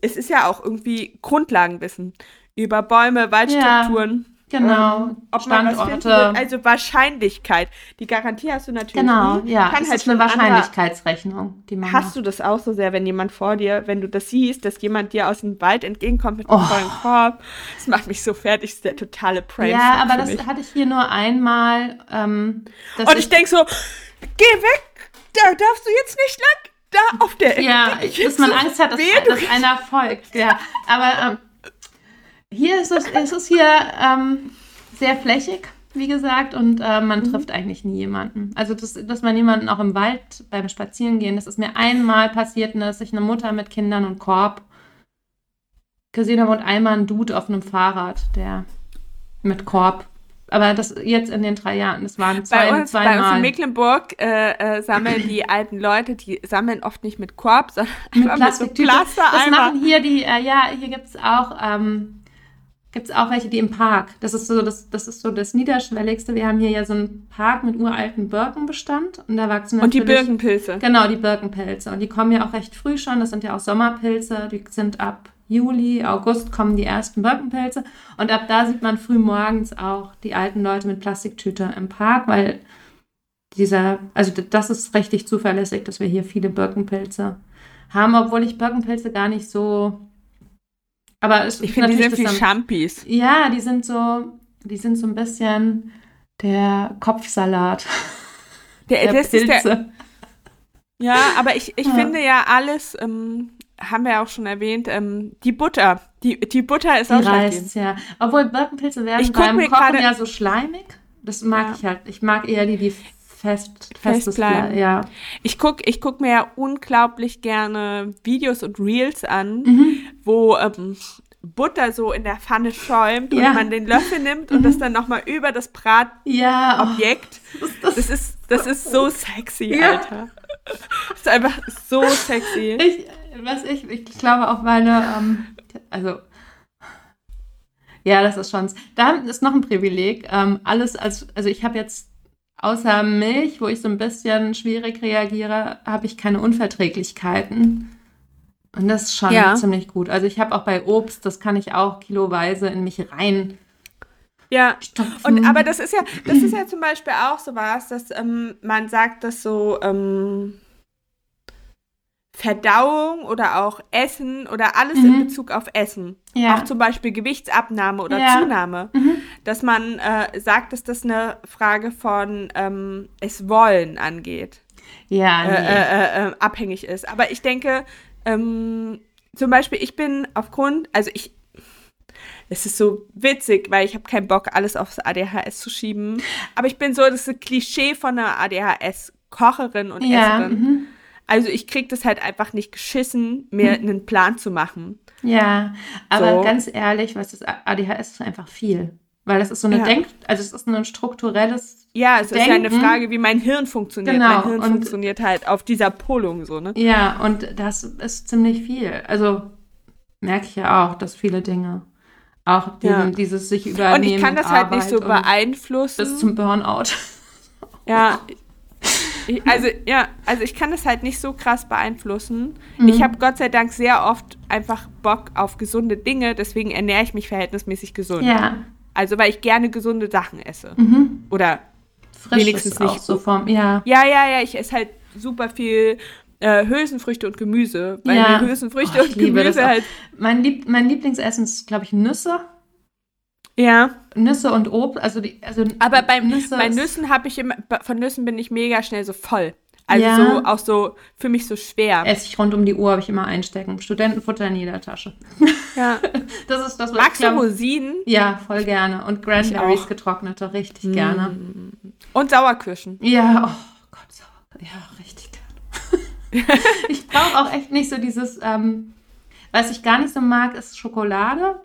es ist ja auch irgendwie Grundlagenwissen über Bäume, Waldstrukturen. Genau, ähm, ob Standorte. Man also Wahrscheinlichkeit. Die Garantie hast du natürlich Genau, nie. ja, Kann es halt ist eine Wahrscheinlichkeitsrechnung, die man Hast macht. du das auch so sehr, wenn jemand vor dir, wenn du das siehst, dass jemand dir aus dem Wald entgegenkommt mit einem oh. vollen Korb? Das macht mich so fertig, das ist der totale Prank. Ja, aber das mich. hatte ich hier nur einmal. Ähm, Und ich, denke so, geh weg, da darfst du jetzt nicht lang, da auf der Ecke. Ja, dass man Angst hat, dass, dass einer folgt. Ja, aber ähm, hier ist es, es ist hier ähm, sehr flächig, wie gesagt, und äh, man mhm. trifft eigentlich nie jemanden. Also, das, dass man jemanden auch im Wald beim Spazierengehen, das ist mir einmal passiert, dass ich eine Mutter mit Kindern und Korb gesehen habe und einmal ein Dude auf einem Fahrrad, der mit Korb aber das jetzt in den drei Jahren, das waren zwei, bei uns, zwei bei uns in Mecklenburg äh, äh, sammeln die [LAUGHS] alten Leute, die sammeln oft nicht mit Korb, sondern mit einfach mit so Das machen hier die, äh, ja, hier gibt es auch, ähm, gibt es auch welche, die im Park. Das ist so das, das ist so das Niederschwelligste. Wir haben hier ja so einen Park mit uralten Birkenbestand und da wachsen Und die Birkenpilze. Genau, die Birkenpilze. Und die kommen ja auch recht früh schon. Das sind ja auch Sommerpilze. Die sind ab Juli, August kommen die ersten Birkenpelze und ab da sieht man früh morgens auch die alten Leute mit Plastiktüte im Park, weil dieser, also das ist richtig zuverlässig, dass wir hier viele Birkenpilze haben, obwohl ich Birkenpilze gar nicht so. Aber es ich finde, die sind wie Champis. Ja, die sind so, die sind so ein bisschen der Kopfsalat. [LAUGHS] Der, der Pilze. Der, ja, aber ich, ich ja. finde ja alles, ähm, haben wir auch schon erwähnt, ähm, die Butter. Die, die Butter ist die auch reißt, ja. Obwohl Birkenpilze werden ich beim Kochen ja so schleimig. Das mag ja. ich halt. Ich mag eher die, die fest, fest bleiben. Ja. Ich gucke ich guck mir ja unglaublich gerne Videos und Reels an, mhm. wo ähm, Butter so in der Pfanne schäumt ja. und man den Löffel nimmt mhm. und das dann nochmal über das Bratobjekt. Ja, oh, [LAUGHS] das, das, ist, das ist so sexy, ja. Alter. Das ist einfach so sexy. Ich, was ich, ich glaube auch meine, ähm, also ja, das ist schon. Da ist noch ein Privileg. Ähm, alles, als, also ich habe jetzt außer Milch, wo ich so ein bisschen schwierig reagiere, habe ich keine Unverträglichkeiten. Und das ist schon ja. ziemlich gut. Also ich habe auch bei Obst, das kann ich auch kiloweise in mich rein. Ja, stopfen. und aber das ist ja, das ist ja zum Beispiel auch so was, dass ähm, man sagt, dass so ähm, Verdauung oder auch Essen oder alles mhm. in Bezug auf Essen. Ja. Auch zum Beispiel Gewichtsabnahme oder ja. Zunahme. Mhm. Dass man äh, sagt, dass das eine Frage von ähm, es wollen angeht. Ja, nee. äh, äh, äh abhängig ist. Aber ich denke, ähm, zum Beispiel, ich bin aufgrund, also ich, es ist so witzig, weil ich habe keinen Bock, alles aufs ADHS zu schieben. Aber ich bin so das ist Klischee von einer ADHS-Kocherin und ja, Esserin. Mhm also ich kriege das halt einfach nicht geschissen, mir hm. einen Plan zu machen. Ja, aber so. ganz ehrlich, was das ADHS ist einfach viel. Weil das ist so eine ja. Denk, also es ist ein strukturelles. Ja, es Denken. ist ja eine Frage, wie mein Hirn funktioniert. Genau. Mein Hirn und, funktioniert halt auf dieser Polung so, ne? Ja, und das ist ziemlich viel. Also merke ich ja auch, dass viele Dinge. Auch diesen, ja. dieses sich übernehmen. Und ich kann das halt nicht so beeinflussen. Bis zum Burnout. Ja, Ich, also ja, also ich kann das halt nicht so krass beeinflussen. Mhm. Ich habe Gott sei Dank sehr oft einfach Bock auf gesunde Dinge, deswegen ernähre ich mich verhältnismäßig gesund. Ja. Also weil ich gerne gesunde Sachen esse. Mhm. Oder Frisch wenigstens nicht. Auch so vom, ja. ja, ja, ja, ich esse halt super viel äh, Hülsenfrüchte und Gemüse. Weil ja. Hülsenfrüchte oh, und Gemüse halt. Mein, Lieb mein Lieblingsessen ist, glaube ich, Nüsse. Ja. Nüsse und Obst, also die, also aber beim, Nüsse bei Nüssen habe ich immer, von Nüssen bin ich mega schnell so voll. Also ja. so auch so für mich so schwer. Esse ich rund um die Uhr, habe ich immer einstecken. Studentenfutter in jeder Tasche. Ja. [LAUGHS] das ist das, was Magst ich glaub, Rosinen? Ja, voll gerne. Und Cranberries getrocknete, richtig mm. gerne. Und Sauerkirschen. Ja, oh Gott, Sauerkirschen. Ja, richtig gerne. [LAUGHS] ich brauche auch echt nicht so dieses, ähm, was ich gar nicht so mag, ist Schokolade.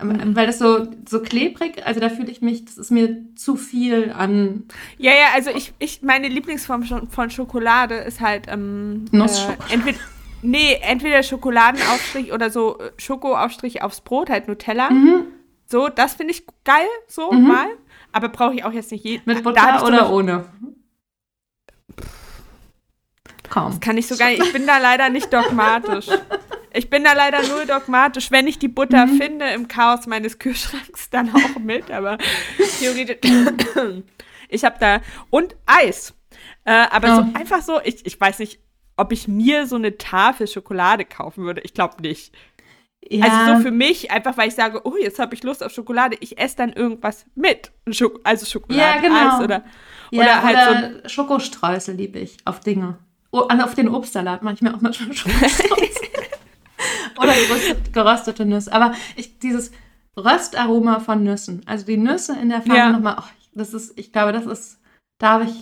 Mhm. Weil das so, so klebrig, also da fühle ich mich, das ist mir zu viel an. Ja, ja, also ich, ich meine Lieblingsform von Schokolade ist halt ähm, Nussschokolade. Äh, entweder, nee, entweder Schokoladenaufstrich oder so äh, Schokoaufstrich aufs Brot, halt Nutella. Mhm. So, das finde ich geil, so mhm. mal. Aber brauche ich auch jetzt nicht jeden. Mit Butter oder ohne? Kaum. Das kann ich so [LAUGHS] gar nicht. Ich bin da leider nicht dogmatisch. Ich bin da leider nur dogmatisch. Wenn ich die Butter mhm. finde im Chaos meines Kühlschranks, dann auch mit. Aber theoretisch. ich habe da. Und Eis. Äh, aber oh. so einfach so, ich, ich weiß nicht, ob ich mir so eine Tafel Schokolade kaufen würde. Ich glaube nicht. Ja. Also so für mich, einfach weil ich sage, oh, jetzt habe ich Lust auf Schokolade, ich esse dann irgendwas mit. Schok also Schokolade, ja, genau. Eis oder, ja, oder halt oder so. Schokostreusel liebe ich auf Dinge. Oh, auf den Obstsalat mir auch manchmal Schokostreusel. [LAUGHS] oder geröstete, geröstete Nüsse. Aber ich, dieses Röstaroma von Nüssen, also die Nüsse in der Pfanne ja. nochmal, oh, das ist, ich glaube, das ist?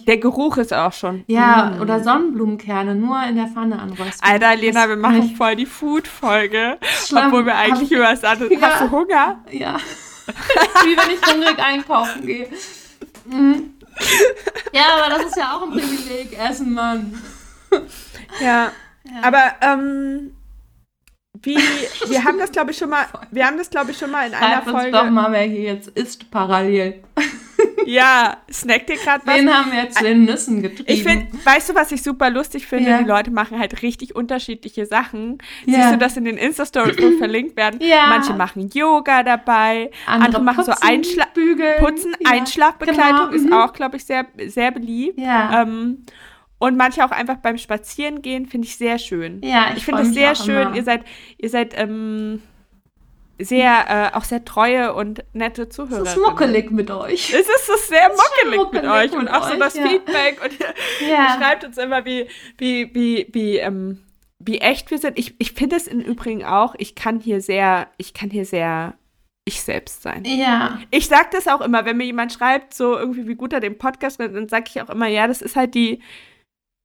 Der Geruch ist auch schon. Ja, mm. oder Sonnenblumenkerne nur in der Pfanne anrösten. Alter, Lena, wir machen ich... voll die Food-Folge. Obwohl wir eigentlich über was anderes. Ja. Hast du Hunger? Ja. [LAUGHS] Wie wenn ich hungrig einkaufen gehe. Mhm. Ja, aber das ist ja auch ein Privileg, Essen, Mann. Ja. ja. Aber ähm, wie, wir haben das, glaube ich, schon mal, wir haben das, glaube ich, schon mal in Schreib einer Folge. Uns doch mal, wer hier jetzt isst parallel. Ja, snackt ihr gerade was? Den haben wir zu den Nüssen getrieben. Ich finde, weißt du, was ich super lustig finde? Ja. Die Leute machen halt richtig unterschiedliche Sachen. Ja. Siehst du, dass in den Insta-Stories [CLEARS THROAT] verlinkt werden? Ja. Manche machen Yoga dabei, andere, andere machen putzen, so Einschla Bügeln. Putzen, ja. Einschlafbekleidung genau. ist mhm. auch, glaube ich, sehr, sehr beliebt. Ja. Ähm, und manche auch einfach beim Spazierengehen finde ich sehr schön. Ja, ich, ich finde es sehr schön. Immer. Ihr seid, ihr seid ähm, sehr, äh, auch sehr treue und nette Zuhörer. Es ist muckelig mit euch. Es ist so sehr muckelig, muckelig mit euch. und auch euch, so das ja. Feedback. Und ihr, ja. ihr, schreibt uns immer, wie, wie, wie, wie, ähm, wie echt wir sind. Ich, ich finde es im Übrigen auch, ich kann hier sehr, ich kann hier sehr ich selbst sein. Ja. Ich sage das auch immer, wenn mir jemand schreibt, so irgendwie, wie gut er den Podcast findet, dann sage ich auch immer, ja, das ist halt die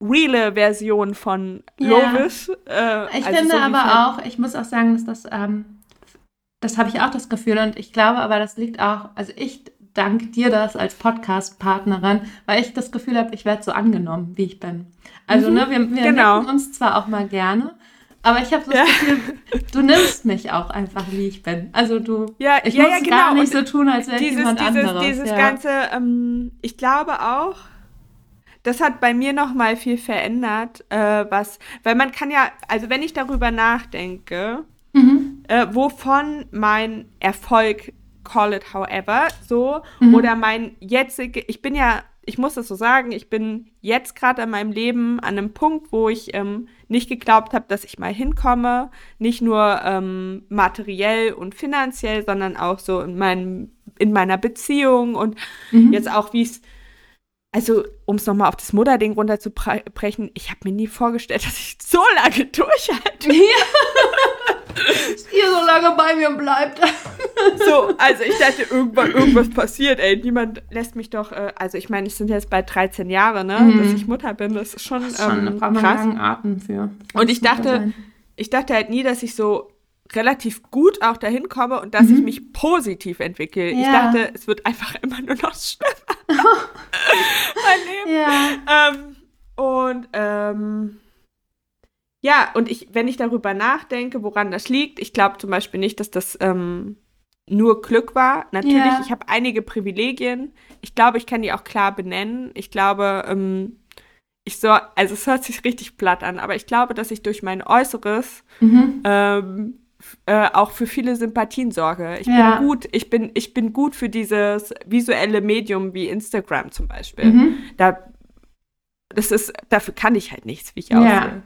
reale Version von ja. Lovis. Äh, ich also finde so aber auch, ich muss auch sagen, dass das ähm, das habe ich auch das Gefühl und ich glaube aber, das liegt auch, also ich danke dir das als Podcast-Partnerin, weil ich das Gefühl habe, ich werde so angenommen, wie ich bin. Also, mhm, ne, wir, wir genau. uns zwar auch mal gerne, aber ich habe das ja. Gefühl, du nimmst mich auch einfach, wie ich bin. Also du, ja, ich ja, muss ja, genau. gar nicht so tun, als wäre ich jemand dieses, anderes. Dieses ja. ganze, ähm, ich glaube auch, das hat bei mir noch mal viel verändert, äh, was, weil man kann ja, also wenn ich darüber nachdenke, mhm. äh, wovon mein Erfolg, call it however, so, mhm. oder mein jetzige, ich bin ja, ich muss das so sagen, ich bin jetzt gerade in meinem Leben an einem Punkt, wo ich ähm, nicht geglaubt habe, dass ich mal hinkomme, nicht nur ähm, materiell und finanziell, sondern auch so in meinem in meiner Beziehung und mhm. jetzt auch wie es also, um es nochmal auf das Mutterding runterzubrechen, ich habe mir nie vorgestellt, dass ich so lange durchhalte. Ja. Ihr so lange bei mir bleibt. so, also ich dachte, irgendwann, irgendwas passiert, ey. Niemand lässt mich doch, äh, also ich meine, es sind jetzt bald 13 Jahre, ne, mhm. dass ich Mutter bin. Das ist schon, das ist schon ähm, krass. Atem für. Und ich dachte, ich dachte halt nie, dass ich so relativ gut auch dahin komme und dass mhm. ich mich positiv entwickle. Ja. Ich dachte, es wird einfach [LAUGHS] immer nur noch schlimmer. [LAUGHS] mein Leben. Ja. Ähm, und ähm, ja, und ich, wenn ich darüber nachdenke, woran das liegt, ich glaube zum Beispiel nicht, dass das ähm, nur Glück war. Natürlich, ja. ich habe einige Privilegien. Ich glaube, ich kann die auch klar benennen. Ich glaube, ähm, ich so, also es hört sich richtig platt an, aber ich glaube, dass ich durch mein Äußeres mhm. Äh, auch für viele Sympathien sorge. Ich ja. bin gut, ich bin, ich bin gut für dieses visuelle Medium wie Instagram zum Beispiel. Mhm. Da, das ist, dafür kann ich halt nichts, wie ich aussehe. Ja.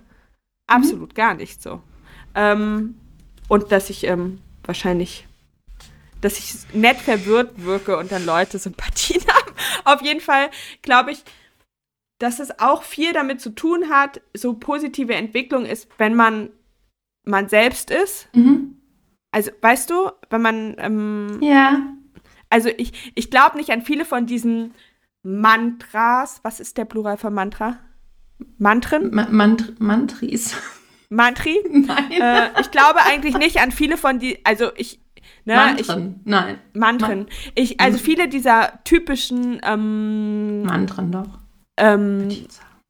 Absolut mhm. gar nicht so. Ähm, und dass ich ähm, wahrscheinlich, dass ich nett verwirrt wirke und dann Leute Sympathien [LAUGHS] haben. Auf jeden Fall glaube ich, dass es auch viel damit zu tun hat, so positive Entwicklung ist, wenn man man selbst ist. Mhm. Also, weißt du, wenn man. Ähm, ja. Also, ich, ich glaube nicht an viele von diesen Mantras. Was ist der Plural von Mantra? Mantren? Ma Mant Mantris. [LAUGHS] Mantri? Nein. Äh, ich glaube eigentlich nicht an viele von die. Also, ich. Ne, Mantren, ich, nein. Mantren. Ich, also viele dieser typischen ähm, Mantren doch. Ähm,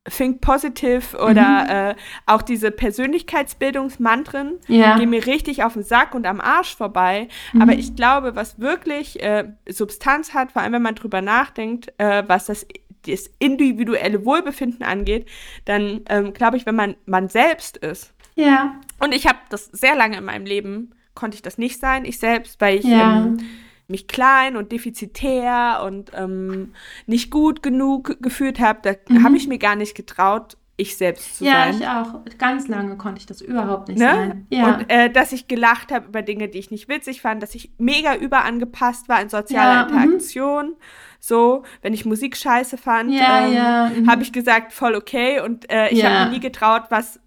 Think Positive oder mhm. äh, auch diese Persönlichkeitsbildungsmantren ja. gehen mir richtig auf den Sack und am Arsch vorbei. Mhm. Aber ich glaube, was wirklich äh, Substanz hat, vor allem wenn man drüber nachdenkt, äh, was das, das individuelle Wohlbefinden angeht, dann ähm, glaube ich, wenn man man selbst ist. Ja. Und ich habe das sehr lange in meinem Leben, konnte ich das nicht sein, ich selbst, weil ich ja. ähm, mich klein und defizitär und ähm, nicht gut genug gefühlt habe, da mhm. habe ich mir gar nicht getraut, ich selbst zu ja, sein. Ja, ich auch. Ganz lange konnte ich das überhaupt nicht ne? sein. Ja. Und äh, dass ich gelacht habe über Dinge, die ich nicht witzig fand, dass ich mega überangepasst war in sozialer ja, mhm. Interaktion. So, wenn ich Musik scheiße fand, ja, ähm, ja, mhm. habe ich gesagt, voll okay. Und äh, ich habe mir nie getraut, was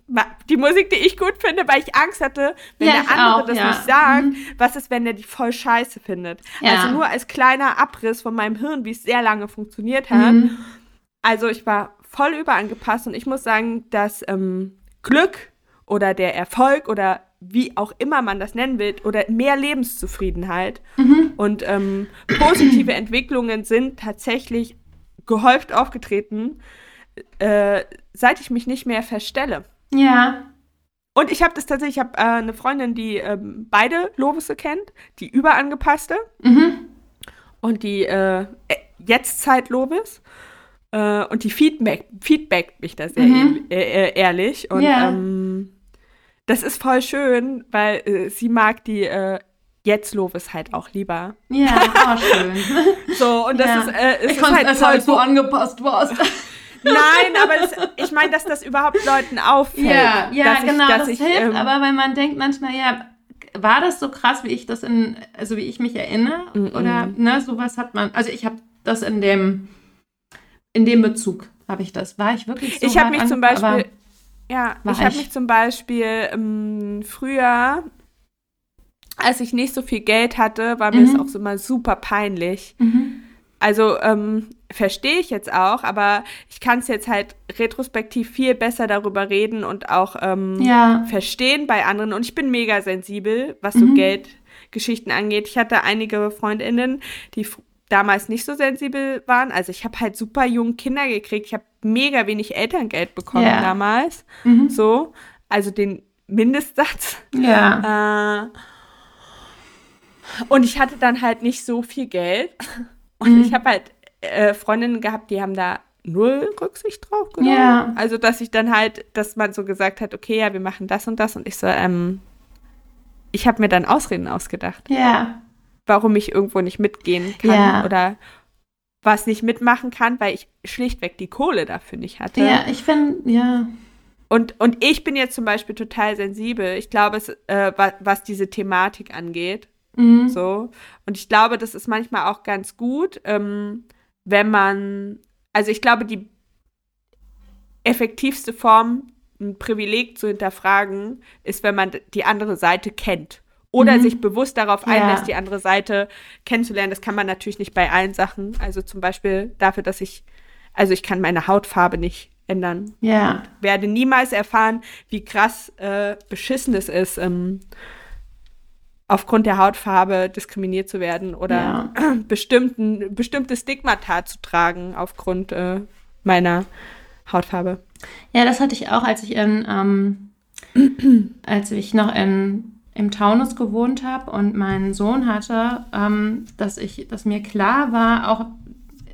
die Musik, die ich gut finde, weil ich Angst hatte, wenn der andere auch, das nicht sagt, mhm. was ist, wenn der die voll scheiße findet. Also nur als kleiner Abriss von meinem Hirn, wie es sehr lange funktioniert hat. Mhm. Also ich war voll überangepasst und ich muss sagen, dass ähm, Glück oder der Erfolg oder wie auch immer man das nennen will, oder mehr Lebenszufriedenheit mhm. und ähm, positive Entwicklungen sind tatsächlich gehäuft aufgetreten, äh, seit ich mich nicht mehr verstelle. Ja. Und ich habe das tatsächlich, ich habe äh, eine Freundin, die ähm, beide Lobisse kennt, die überangepasste mhm. und die äh, Jetztzeit-Lobis. Äh, und die Feedback, feedbackt mich da sehr mhm. e e ehrlich. Und yeah. ähm, das ist voll schön, weil äh, sie mag die äh, jetzt Lovis halt auch lieber. Ja, auch schön. [LAUGHS] so, und das ja. ist, äh, es ich ist halt voll halt so angepasst warst. Nein, aber es, ich meine, dass das überhaupt Leuten auffällt. Ja, ja, ich, genau, das ich, hilft. Ähm, aber wenn man denkt manchmal, ja, war das so krass, wie ich das in, also wie ich mich erinnere? Mm -mm. Oder, ne, sowas hat man, also ich habe das in dem in dem Bezug habe ich das. War ich wirklich so Ich habe mich zum Beispiel, ja, ich habe mich zum Beispiel ähm, früher, als ich nicht so viel Geld hatte, war mir mhm. das auch so mal super peinlich. Mhm. Also ähm, verstehe ich jetzt auch, aber ich kann es jetzt halt retrospektiv viel besser darüber reden und auch ähm, ja. verstehen bei anderen. Und ich bin mega sensibel, was so mhm. Geldgeschichten angeht. Ich hatte einige Freundinnen, die damals nicht so sensibel waren. Also ich habe halt super jung Kinder gekriegt. Ich habe mega wenig Elterngeld bekommen yeah. damals. Mhm. So, also den Mindestsatz. Ja. Äh, und ich hatte dann halt nicht so viel Geld. Und mhm. ich habe halt äh, Freundinnen gehabt, die haben da null Rücksicht drauf genommen. Ja. Also, dass ich dann halt, dass man so gesagt hat, okay, ja, wir machen das und das. Und ich so, ähm, ich habe mir dann Ausreden ausgedacht. Ja warum ich irgendwo nicht mitgehen kann ja. oder was nicht mitmachen kann, weil ich schlichtweg die Kohle dafür nicht hatte. Ja, ich finde, ja. Und, und ich bin jetzt zum Beispiel total sensibel. Ich glaube, es, äh, was, was diese Thematik angeht. Mhm. So. Und ich glaube, das ist manchmal auch ganz gut, ähm, wenn man, also ich glaube, die effektivste Form, ein Privileg zu hinterfragen, ist, wenn man die andere Seite kennt. Oder mhm. sich bewusst darauf einlässt, ja. die andere Seite kennenzulernen. Das kann man natürlich nicht bei allen Sachen. Also zum Beispiel dafür, dass ich, also ich kann meine Hautfarbe nicht ändern. Ja. Und werde niemals erfahren, wie krass äh, beschissen es ist, ähm, aufgrund der Hautfarbe diskriminiert zu werden oder ja. [CLEARS THROAT] bestimmten, bestimmte Stigmata zu tragen aufgrund äh, meiner Hautfarbe. Ja, das hatte ich auch, als ich in, ähm, [CLEARS THROAT] als ich noch in im Taunus gewohnt habe und meinen Sohn hatte, ähm, dass ich, dass mir klar war, auch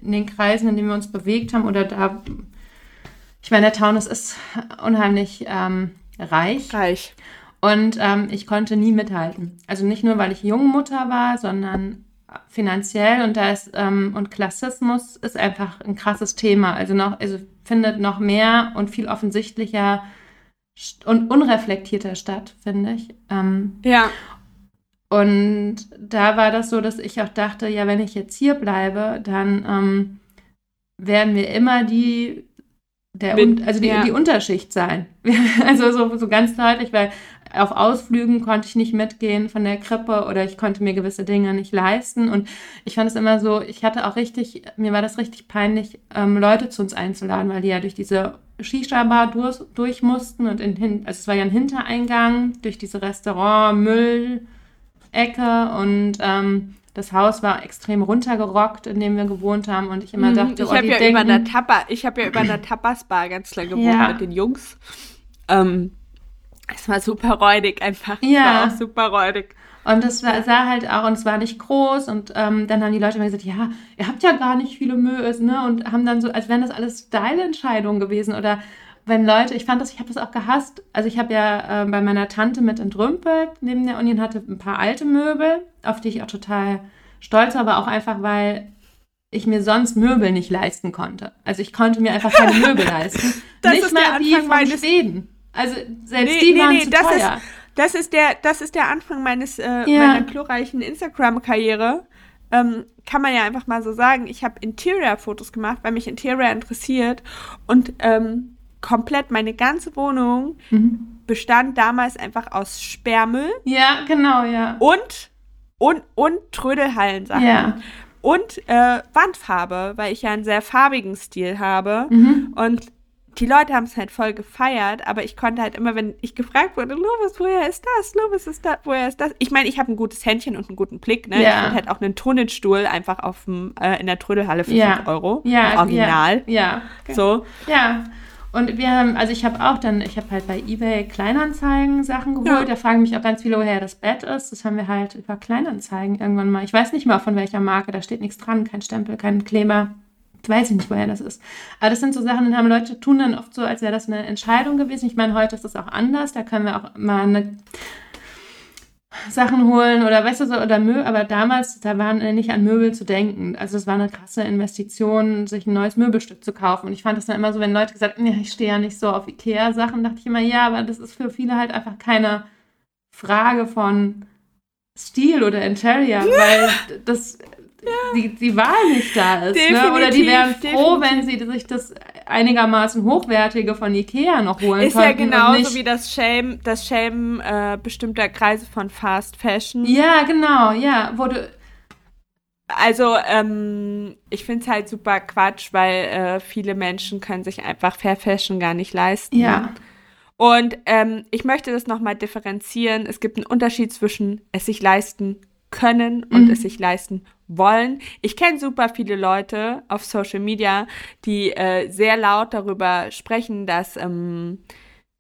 in den Kreisen, in denen wir uns bewegt haben, oder da, ich meine, der Taunus ist unheimlich ähm, reich. Reich. Und ähm, ich konnte nie mithalten. Also nicht nur, weil ich Jungmutter war, sondern finanziell und da ist ähm, und Klassismus ist einfach ein krasses Thema. Also noch, also findet noch mehr und viel offensichtlicher und unreflektierter statt, finde ich. Ähm, ja. Und da war das so, dass ich auch dachte, ja, wenn ich jetzt hier bleibe, dann ähm, werden wir immer die, der, Mit, also die, ja. die Unterschicht sein. [LAUGHS] also so, so ganz deutlich, weil auf Ausflügen konnte ich nicht mitgehen von der Krippe oder ich konnte mir gewisse Dinge nicht leisten. Und ich fand es immer so, ich hatte auch richtig, mir war das richtig peinlich, ähm, Leute zu uns einzuladen, weil die ja durch diese Shisha-Bar durch, durch, mussten und in, also es war ja ein Hintereingang durch diese Restaurant, Müll, Ecke und ähm, das Haus war extrem runtergerockt, in dem wir gewohnt haben und ich immer mhm, dachte, ich oh, habe ja denken, über einer Tapa, ich habe ja über einer Tapas-Bar ganz lange gewohnt ja. mit den Jungs. Ähm, es war super räudig einfach. Ja. Es war auch super räudig. Und das war, sah halt auch, und es war nicht groß. Und ähm, dann haben die Leute immer gesagt, ja, ihr habt ja gar nicht viele Mös, ne? Und haben dann so, als wären das alles Style-Entscheidungen gewesen. Oder wenn Leute, ich fand das, ich habe das auch gehasst. Also ich habe ja äh, bei meiner Tante mit entrümpelt neben der Uni und hatte ein paar alte Möbel, auf die ich auch total stolz war, aber auch einfach, weil ich mir sonst Möbel nicht leisten konnte. Also ich konnte mir einfach keine [LAUGHS] Möbel leisten. Das nicht ist mal die von meines- Schweden. Also selbst Nee, die nee, waren nee, zu das teuer. ist, das ist der, das ist der Anfang meines, äh, Ja. meiner glorreichen Instagram-Karriere. Ähm, kann man ja einfach mal so sagen. Ich habe Interior-Fotos gemacht, weil mich Interior interessiert und ähm, komplett meine ganze Wohnung Mhm. bestand damals einfach aus Sperrmüll Ja, genau, ja. und und und Trödelhallensachen Ja. und äh, Wandfarbe, weil ich ja einen sehr farbigen Stil habe Mhm. und die Leute haben es halt voll gefeiert, aber ich konnte halt immer, wenn ich gefragt wurde, Lobis, woher ist das? Lobis ist da, woher ist das? Ich meine, ich habe ein gutes Händchen und einen guten Blick, ne? Ja. Ich finde halt auch einen Tonnenstuhl einfach auf dem, äh, in der Trödelhalle für Ja. 5 Euro. Ja, Original. Ja. ja. So. Ja. Und wir haben, also ich habe auch dann, ich habe halt bei eBay Kleinanzeigen Sachen geholt. Ja. Da fragen mich auch ganz viele, woher das Bett ist. Das haben wir halt über Kleinanzeigen irgendwann mal. Ich weiß nicht mal von welcher Marke, da steht nichts dran, kein Stempel, kein Kleber. Ich weiß nicht, woher das ist. Aber das sind so Sachen, die haben Leute tun dann oft so, als wäre das eine Entscheidung gewesen. Ich meine, heute ist das auch anders. Da können wir auch mal eine Sachen holen oder weißt du so, oder Möbel, aber damals, da waren äh, nicht an Möbel zu denken. Also es war eine krasse Investition, sich ein neues Möbelstück zu kaufen. Und ich fand das dann immer so, wenn Leute gesagt haben, ja, ich stehe ja nicht so auf Ikea-Sachen, dachte ich immer, ja, aber das ist für viele halt einfach keine Frage von Stil oder Interior, weil das die, die Wahl nicht da ist. Ne? Oder die wären Definitiv, froh, wenn sie sich das einigermaßen hochwertige von Ikea noch holen Ist ja könnten. und genauso nicht wie das Shame, das Shame äh, bestimmter Kreise von Fast Fashion. Ja, genau, ja. Wurde, Also, ähm, ich finde es halt super Quatsch, weil äh, viele Menschen können sich einfach Fair Fashion gar nicht leisten. ja. Und ähm, ich möchte das nochmal differenzieren. Es gibt einen Unterschied zwischen es sich leisten können und Mhm. es sich leisten wollen. Ich kenne super viele Leute auf Social Media, die äh, sehr laut darüber sprechen, dass ähm,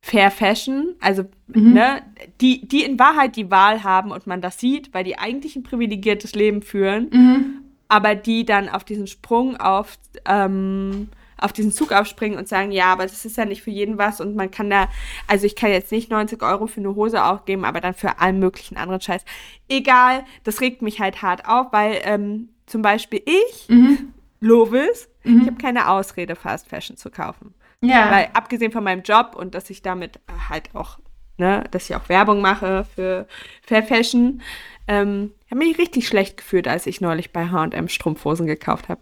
Fair Fashion, also Mhm. ne, die, die in Wahrheit die Wahl haben und man das sieht, weil die eigentlich ein privilegiertes Leben führen, Mhm. aber die dann auf diesen Sprung auf, ähm, auf diesen Zug aufspringen und sagen, ja, aber das ist ja nicht für jeden was und man kann da, also ich kann jetzt nicht 90 Euro für eine Hose ausgeben, aber dann für allen möglichen anderen Scheiß. Egal, das regt mich halt hart auf, weil ähm, zum Beispiel ich, Mhm. Lovis, Mhm. ich habe keine Ausrede, Fast Fashion zu kaufen. Ja. Weil abgesehen von meinem Job und dass ich damit halt auch, ne, dass ich auch Werbung mache für Fair Fashion, ähm, habe mich richtig schlecht gefühlt, als ich neulich bei H&M Strumpfhosen gekauft habe.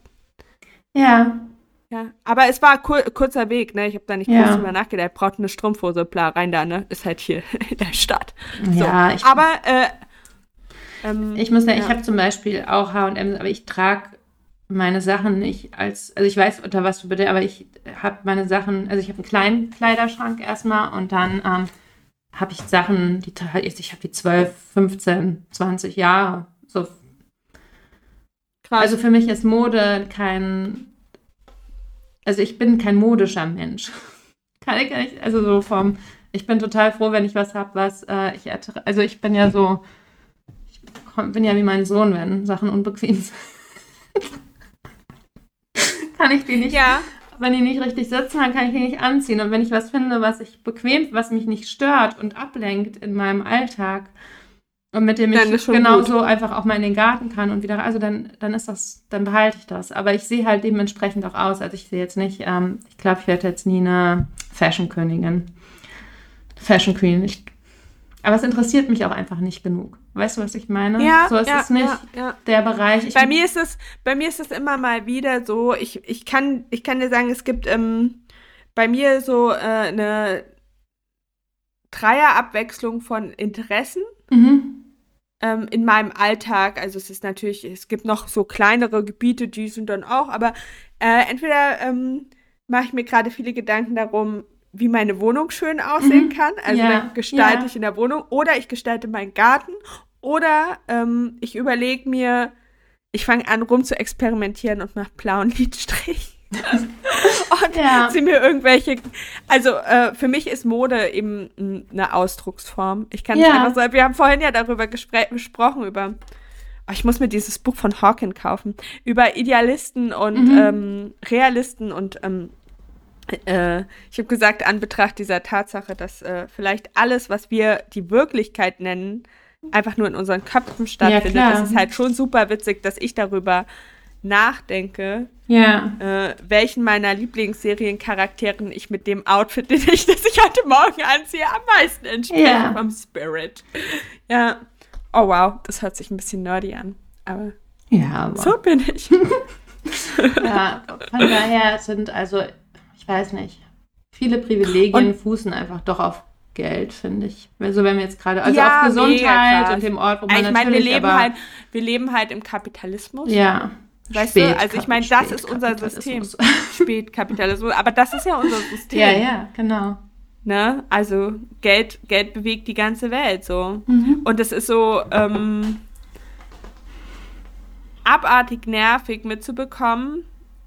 ja. Ja, aber es war kur kurzer Weg, ne? Ich habe da nicht Ja. groß drüber nachgedacht. Braucht eine Strumpfhose, bla, rein da, ne? Ist halt hier [LAUGHS] in der Stadt. Ja, ich, Aber, äh, ähm, ich muss sagen, ja. ich habe zum Beispiel auch H&M, aber ich trage meine Sachen nicht als, also ich weiß, unter was du bitte, aber ich habe meine Sachen, also ich habe einen kleinen Kleiderschrank erstmal und dann ähm, habe ich Sachen, die ich habe die 12, 15, 20 Jahre. So. krass. Also für mich ist Mode kein, also ich bin kein modischer Mensch. [LAUGHS] Kann ich nicht, also so vom, ich bin total froh, wenn ich was habe, was äh, ich, also ich bin ja so, ich bin ja wie mein Sohn, wenn Sachen unbequem [LAUGHS] sind. kann ich die nicht, ja, wenn die nicht richtig sitzen, dann kann ich die nicht anziehen. Und wenn ich was finde, was ich bequem, was mich nicht stört und ablenkt in meinem Alltag und mit dem Dann ich genauso einfach auch mal in den Garten kann und wieder, also dann, dann ist das, dann behalte ich das. Aber ich sehe halt dementsprechend auch aus. Also ich sehe jetzt nicht, ähm, ich glaube, ich werde jetzt nie eine Fashion-Königin. Fashion Queen. Ich, aber es interessiert mich auch einfach nicht genug. Weißt du, was ich meine? ja, so ist ja, es nicht ja, ja. der Bereich. Ich, Bei mir ist es, bei mir ist es immer mal wieder so, ich, ich kann, ich kann dir sagen, es gibt ähm, bei mir so äh, eine Dreierabwechslung von Interessen Mhm. ähm, in meinem Alltag. Also es ist natürlich, es gibt noch so kleinere Gebiete, die sind dann auch, aber äh, entweder ähm, mache ich mir gerade viele Gedanken darum, wie meine Wohnung schön aussehen Mhm. kann. Also Ja, dann gestalte ja. ich in der Wohnung oder ich gestalte meinen Garten oder ähm, ich überlege mir, ich fange an rum zu experimentieren und mache blauen [LAUGHS] Lidstrich. [LAUGHS] und Ja. zieh mir irgendwelche. Also äh, für mich ist Mode eben eine Ausdrucksform. Ich kann es Ja. einfach so. Wir haben vorhin ja darüber gesprochen über. Oh, ich muss mir dieses Buch von Hawking kaufen über Idealisten und Mhm. ähm, Realisten und ähm, äh, ich habe gesagt, an Betracht dieser Tatsache, dass äh, vielleicht alles, was wir die Wirklichkeit nennen, einfach nur in unseren Köpfen stattfindet. klar. das ist halt schon super witzig, dass ich darüber nachdenke, Ja. äh, welchen meiner Lieblingsseriencharakteren ich mit dem Outfit, [LAUGHS] den ich, das ich heute Morgen anziehe, am meisten entspreche Ja. vom Spirit. Ja. Oh wow, das hört sich ein bisschen nerdy an. Aber Ja, aber. so bin ich. [LAUGHS] [LAUGHS] Ja, von daher sind also, ich weiß nicht, viele Privilegien fußen einfach doch auf Geld, finde ich. Also wenn wir jetzt gerade, also Ja, auf Gesundheit und dem Ort, wo man ich meine, wir natürlich leben aber, halt, wir leben halt im Kapitalismus. ja, Weißt du, also ich meine, das ist unser System. Spätkapitalismus. [LAUGHS] Spätkapitalismus, aber das ist ja unser System. Ja, ja, genau. Ne? Also Geld, Geld bewegt die ganze Welt so. Mhm. Und es ist so ähm, abartig nervig mitzubekommen,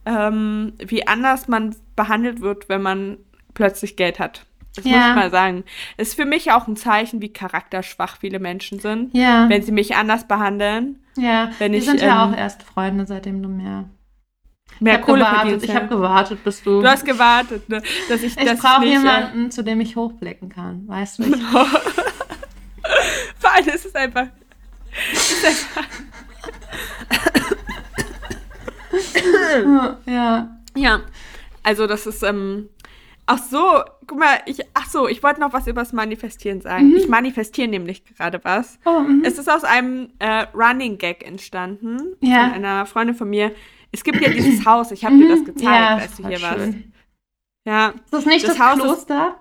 ähm, wie anders man behandelt wird, wenn man plötzlich Geld hat. Das muss Ja. ich mal sagen. Es ist für mich auch ein Zeichen, wie charakterschwach viele Menschen sind, Ja, wenn sie mich anders behandeln. ja. wenn wir ich, sind ja ähm, auch erst Freunde, seitdem du mehr. Mehr ich Kohle gewartet, ich ja. habe gewartet, bis du. Du hast gewartet, ne? dass ich, ich brauche äh, jemanden, zu dem ich hochblicken kann, weißt du? Ich, [LAUGHS] Vor allem ist es einfach. Ist einfach [LAUGHS] ja. ja, also das ist, ähm, ach so, guck mal, ich, ach so, ich wollte noch was über das Manifestieren sagen. Ich manifestiere nämlich gerade was. Oh, mhm. Es ist aus einem äh, Running Gag entstanden Ja. von einer Freundin von mir. Es gibt ja dieses Haus, ich habe dir das gezeigt, Mhm. ja, als du hier warst. Ja, Ist das nicht Das das, Haus ist- Kloster?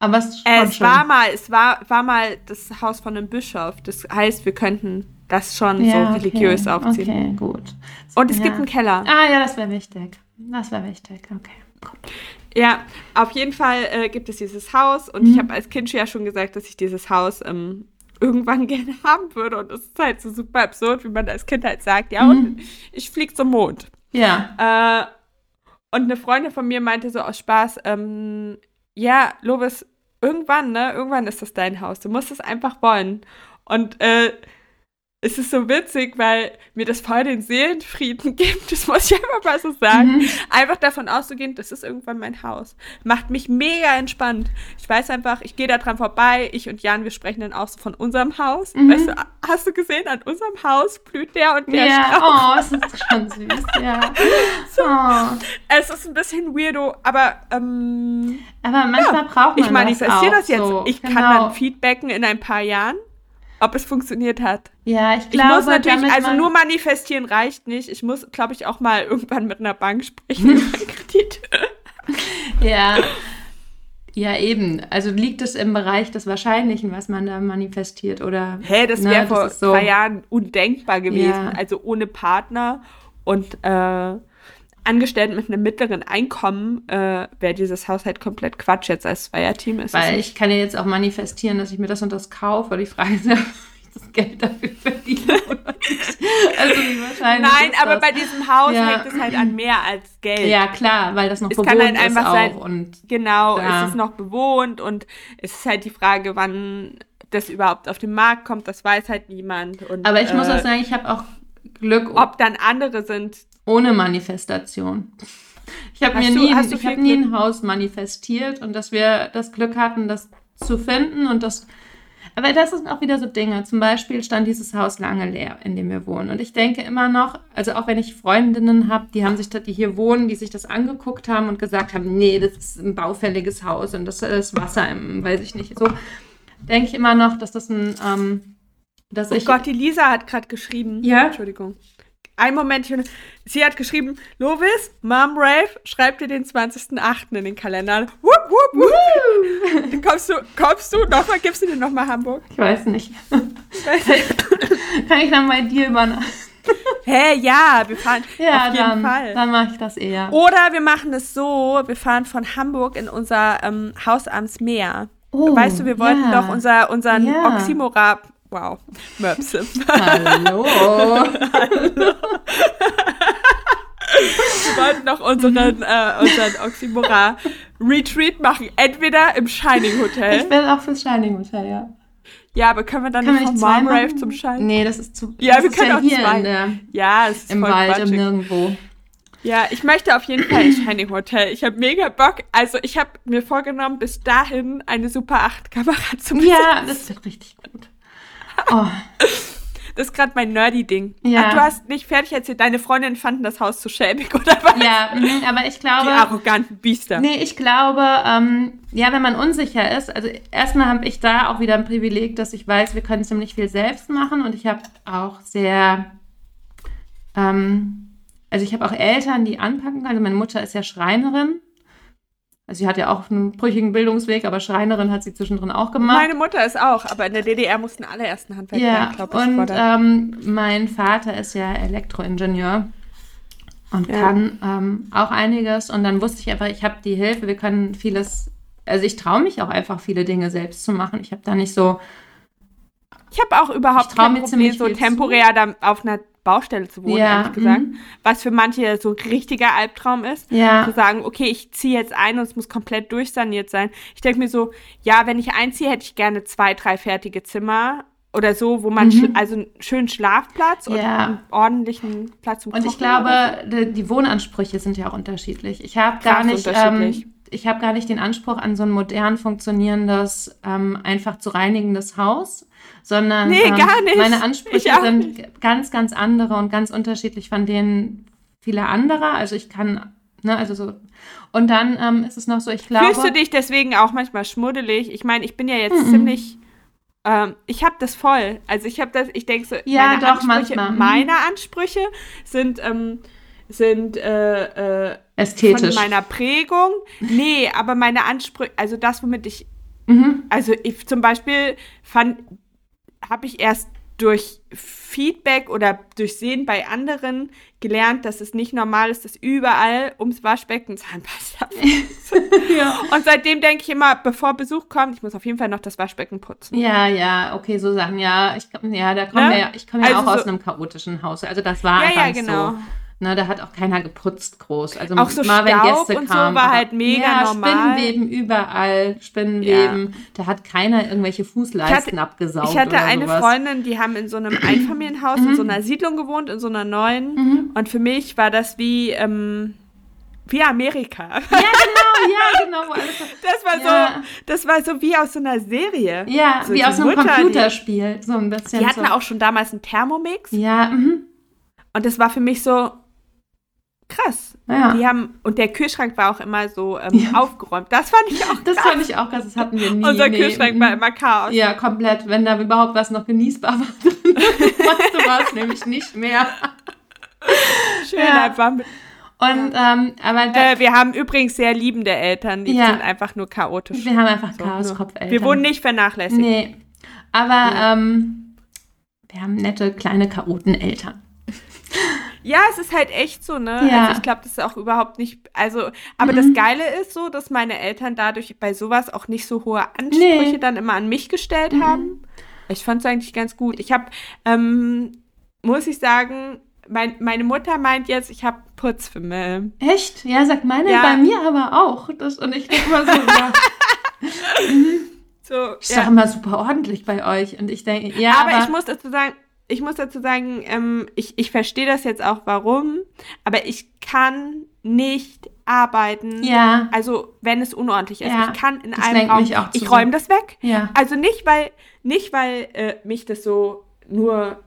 Aber es ist äh, es schön. war mal, es war, war mal das Haus von einem Bischof. Das heißt, wir könnten das schon Ja, so religiös okay. aufziehen. Okay, gut. Und es ja. gibt einen Keller. Ah ja, das wäre wichtig. Das wäre wichtig, okay. Ja, auf jeden Fall äh, gibt es dieses Haus und Mhm. ich habe als Kind schon ja schon gesagt, dass ich dieses Haus ähm, irgendwann [LAUGHS] gerne haben würde und es ist halt so super absurd, wie man als Kind halt sagt, ja, Mhm. und ich fliege zum Mond. Ja. Äh, und eine Freundin von mir meinte so aus Spaß, ähm, ja, Lovis, irgendwann, ne, irgendwann ist das dein Haus, du musst es einfach wollen. Und äh, es ist so witzig, weil mir das voll den Seelenfrieden [LAUGHS] gibt, das muss ich einfach mal so sagen. Mhm. Einfach davon auszugehen, das ist irgendwann mein Haus. Macht mich mega entspannt. Ich weiß einfach, ich gehe da dran vorbei, ich und Jan, wir sprechen dann auch so von unserem Haus. Mhm. Weißt du, hast du gesehen, an unserem Haus blüht der und der Ja, Strauch. oh, es ist schon süß, ja. [LAUGHS] Oh. Es ist ein bisschen weirdo, aber ähm, Aber manchmal braucht man ich manifestiere das, das, jetzt. So. Ich kann genau. dann feedbacken in ein paar Jahren, ob es funktioniert hat. Ja, ich Ich glaube, muss natürlich, also nur manifestieren reicht nicht. Ich muss, glaube ich, auch mal irgendwann mit einer Bank sprechen [LAUGHS] über Kredit. Ja. Ja, eben. Also liegt es im Bereich des Wahrscheinlichen, was man da manifestiert, oder? Hä, das Ne, wäre vor so. zwei Jahren undenkbar gewesen. Ja. Also ohne Partner und äh, Angestellten mit einem mittleren Einkommen äh, wäre dieses Haus halt komplett Quatsch jetzt als Zweierteam. Ist Weil ich kann ja jetzt auch manifestieren, dass ich mir das und das kaufe. Die Frage ist ja, [LAUGHS] ob ich das Geld dafür verdiene oder nicht. Also wie wahrscheinlich Nein, ist aber das? bei diesem Haus Ja. hängt es halt an mehr als Geld. Ja, klar, weil das noch Es bewohnt kann halt ist einfach auch. sein- Und Genau, Ja. es ist noch bewohnt und es ist halt die Frage, wann das überhaupt auf den Markt kommt, das weiß halt niemand. Und, aber ich muss äh, auch sagen, ich habe auch Glück ob dann andere sind. Ohne Manifestation. Ich habe mir nie, du ich habe nie ein Haus manifestiert und dass wir das Glück hatten, das zu finden und das. Aber das sind auch wieder so Dinge. Zum Beispiel stand dieses Haus lange leer, in dem wir wohnen. Und ich denke immer noch, also auch wenn ich Freundinnen habe, die haben sich, da- die hier wohnen, die sich das angeguckt haben und gesagt haben, nee, das ist ein baufälliges Haus und das ist Wasser im, weiß ich nicht. So denke ich immer noch, dass das ein, ähm, dass Oh ich Gott, die Lisa hat gerade geschrieben. Ja? Entschuldigung. Ein Moment, ich- sie hat geschrieben, Lovis, Mom Rave, schreib dir den 20.08. in den Kalender. Wupp, wupp, wupp. Dann kommst du, kommst du nochmal, gibst du dir nochmal Hamburg? ich weiß nicht. [LAUGHS] Kann ich dann bei dir übernachten? Hä, ja, wir fahren Ja, auf jeden dann, Fall. dann mache ich das eher. Oder wir machen es so, wir fahren von Hamburg in unser ähm, Haus ans Meer. Oh, weißt du, wir wollten ja. doch unser, unseren Ja. Oxymora... Wow, [LAUGHS] Möpse. [LAUGHS] Hallo. Wir wollten noch unseren, äh, unseren Oxymora-Retreat machen. Entweder im Shining ich Hotel. bin auch fürs Shining Hotel, ja. Ja, aber können wir dann Können nicht Mom Rave zum Shining? Nee, das ist zu. Ja, wir können ja auch hier zwei. in der, Ja, es ist im Wald, im. Nirgendwo. Ja, ich möchte auf jeden Fall ins Shining Hotel. Ich habe mega Bock. Also ich habe mir vorgenommen, bis dahin eine Super 8 Kamera zu besitzen. Ja, das wird richtig gut. Oh, das ist gerade mein Nerdy-Ding. Ja. Ach, du hast nicht fertig erzählt, deine Freundinnen fanden das Haus zu schäbig, [LAUGHS] oder was? Ja, aber ich glaube. Die arroganten Biester. Nee, ich glaube, ähm, ja, wenn man unsicher ist, also erstmal habe ich da auch wieder ein Privileg, dass ich weiß, wir können ziemlich viel selbst machen und ich habe auch sehr, ähm, also ich habe auch Eltern, die anpacken. Also meine Mutter ist ja Schreinerin. Also sie hat ja auch einen brüchigen Bildungsweg, aber Schreinerin hat sie zwischendrin auch gemacht. Meine Mutter ist auch, aber in der DDR mussten alle ersten Handwerk ja, lernen, glaube ich. und ähm, mein Vater ist ja Elektroingenieur und Ja. kann ähm, auch einiges. Und dann wusste ich einfach, ich habe die Hilfe, wir können vieles, also ich traue mich auch einfach, viele Dinge selbst zu machen. Ich habe da nicht so, Ich habe auch überhaupt Ich kein Problem, so temporär da auf einer Baustelle zu wohnen, Ja, ehrlich gesagt. mhm. Was für manche so ein richtiger Albtraum ist. ja, Zu sagen, okay, ich ziehe jetzt ein und es muss komplett durchsaniert sein. Ich denke mir so, ja, wenn ich einziehe, hätte ich gerne zwei, drei fertige Zimmer oder so, wo man, Mhm. schla- also einen schönen Schlafplatz und Ja. einen ordentlichen Platz zum Und ich Kochen glaube, die, die Wohnansprüche sind ja auch unterschiedlich. Ich habe gar nicht, unterschiedlich. ähm, ich habe gar nicht den Anspruch an so ein modern funktionierendes, ähm, einfach zu reinigendes Haus, sondern Nee, ähm, gar nicht. meine Ansprüche sind ganz, ganz andere und ganz unterschiedlich von denen vieler anderer. Also ich kann, ne, also so. Und dann ähm, ist es noch so, ich glaube. Fühlst du dich deswegen auch manchmal schmuddelig? Ich meine, ich bin ja jetzt Mhm. ziemlich. Ähm, ich habe das voll. Also ich habe das, ich denke so, Ja, meine doch, Ansprüche, manchmal. Mhm. meine Ansprüche sind, ähm, sind äh, äh, von ästhetisch? meiner Prägung. Nee, aber meine Ansprüche, also das, womit ich, Mhm. also ich zum Beispiel fand, habe ich erst durch Feedback oder durch Sehen bei anderen gelernt, dass es nicht normal ist, dass überall ums Waschbecken Zahnpasta [LAUGHS] ja. und seitdem denke ich immer, bevor Besuch kommt, ich muss auf jeden Fall noch das Waschbecken putzen. Ja, ja, okay, so Sachen, ja. Ich, ja, da kommen Ne? wir, ich komme ja Also auch aus so- einem chaotischen Haus. Also das war Ja, einfach ja, genau. so. Ne, da hat auch keiner geputzt groß. Also Auch so mal, wenn Staub Gäste und so kamen. war aber- halt mega ja, normal. Spinnenweben überall, Spinnenweben. Da hat keiner irgendwelche Fußleisten Ich hatte- abgesaugt Ich hatte eine sowas. Freundin, die haben in so einem [CLEARS THROAT] Einfamilienhaus in so einer Siedlung gewohnt, in so einer neuen. Mhm. Und für mich war das wie, ähm, wie Amerika. Ja, genau, ja, genau. wo alles so- Das war Ja. so, das war so wie aus so einer Serie. Ja, So wie die aus einem Mutter, die- Computerspiel. So ein bisschen. Die hatten so. auch schon damals einen Thermomix. Ja, mhm. Und das war für mich so krass. ja. Die haben, und der Kühlschrank war auch immer so ähm, Ja. aufgeräumt. Das fand ich auch Das fand ich auch krass, das hatten wir nie. Unser nee. Kühlschrank mhm. war immer Chaos. Ja, komplett. Wenn da überhaupt was noch genießbar war [LAUGHS] drin, du was, nämlich nicht mehr. Schön Ja. einfach Und, ähm, aber Äh, wir haben übrigens sehr liebende Eltern, die Ja. sind einfach nur chaotisch. wir haben einfach So, Chaoskopfeltern. Wir wurden nicht vernachlässigt. Nee. Aber ähm, wir haben nette kleine Chaoteneltern. Ja, es ist halt echt so, ne? Ja. Also ich glaube, das ist auch überhaupt nicht, also, aber Mhm. das Geile ist so, dass meine Eltern dadurch bei sowas auch nicht so hohe Ansprüche Nee. dann immer an mich gestellt Mhm. haben. Ich fand es eigentlich ganz gut. Ich habe, ähm, muss ich sagen, mein, meine Mutter meint jetzt, ich habe Putzfimmel. Echt? Ja, sagt meine Ja. bei mir aber auch. Das, und ich denke mal so, [LAUGHS] ja, So, ist ja. immer super ordentlich bei euch. Und ich denke, ja, aber, aber, ich muss dazu sagen, ich muss dazu sagen, ähm, ich, ich verstehe das jetzt auch, warum, aber ich kann nicht arbeiten. ja, Also, wenn es unordentlich ist. Ja, ich kann in das einem Raum, ich räume das weg. ja. Also nicht, weil, nicht, weil äh, mich das so nur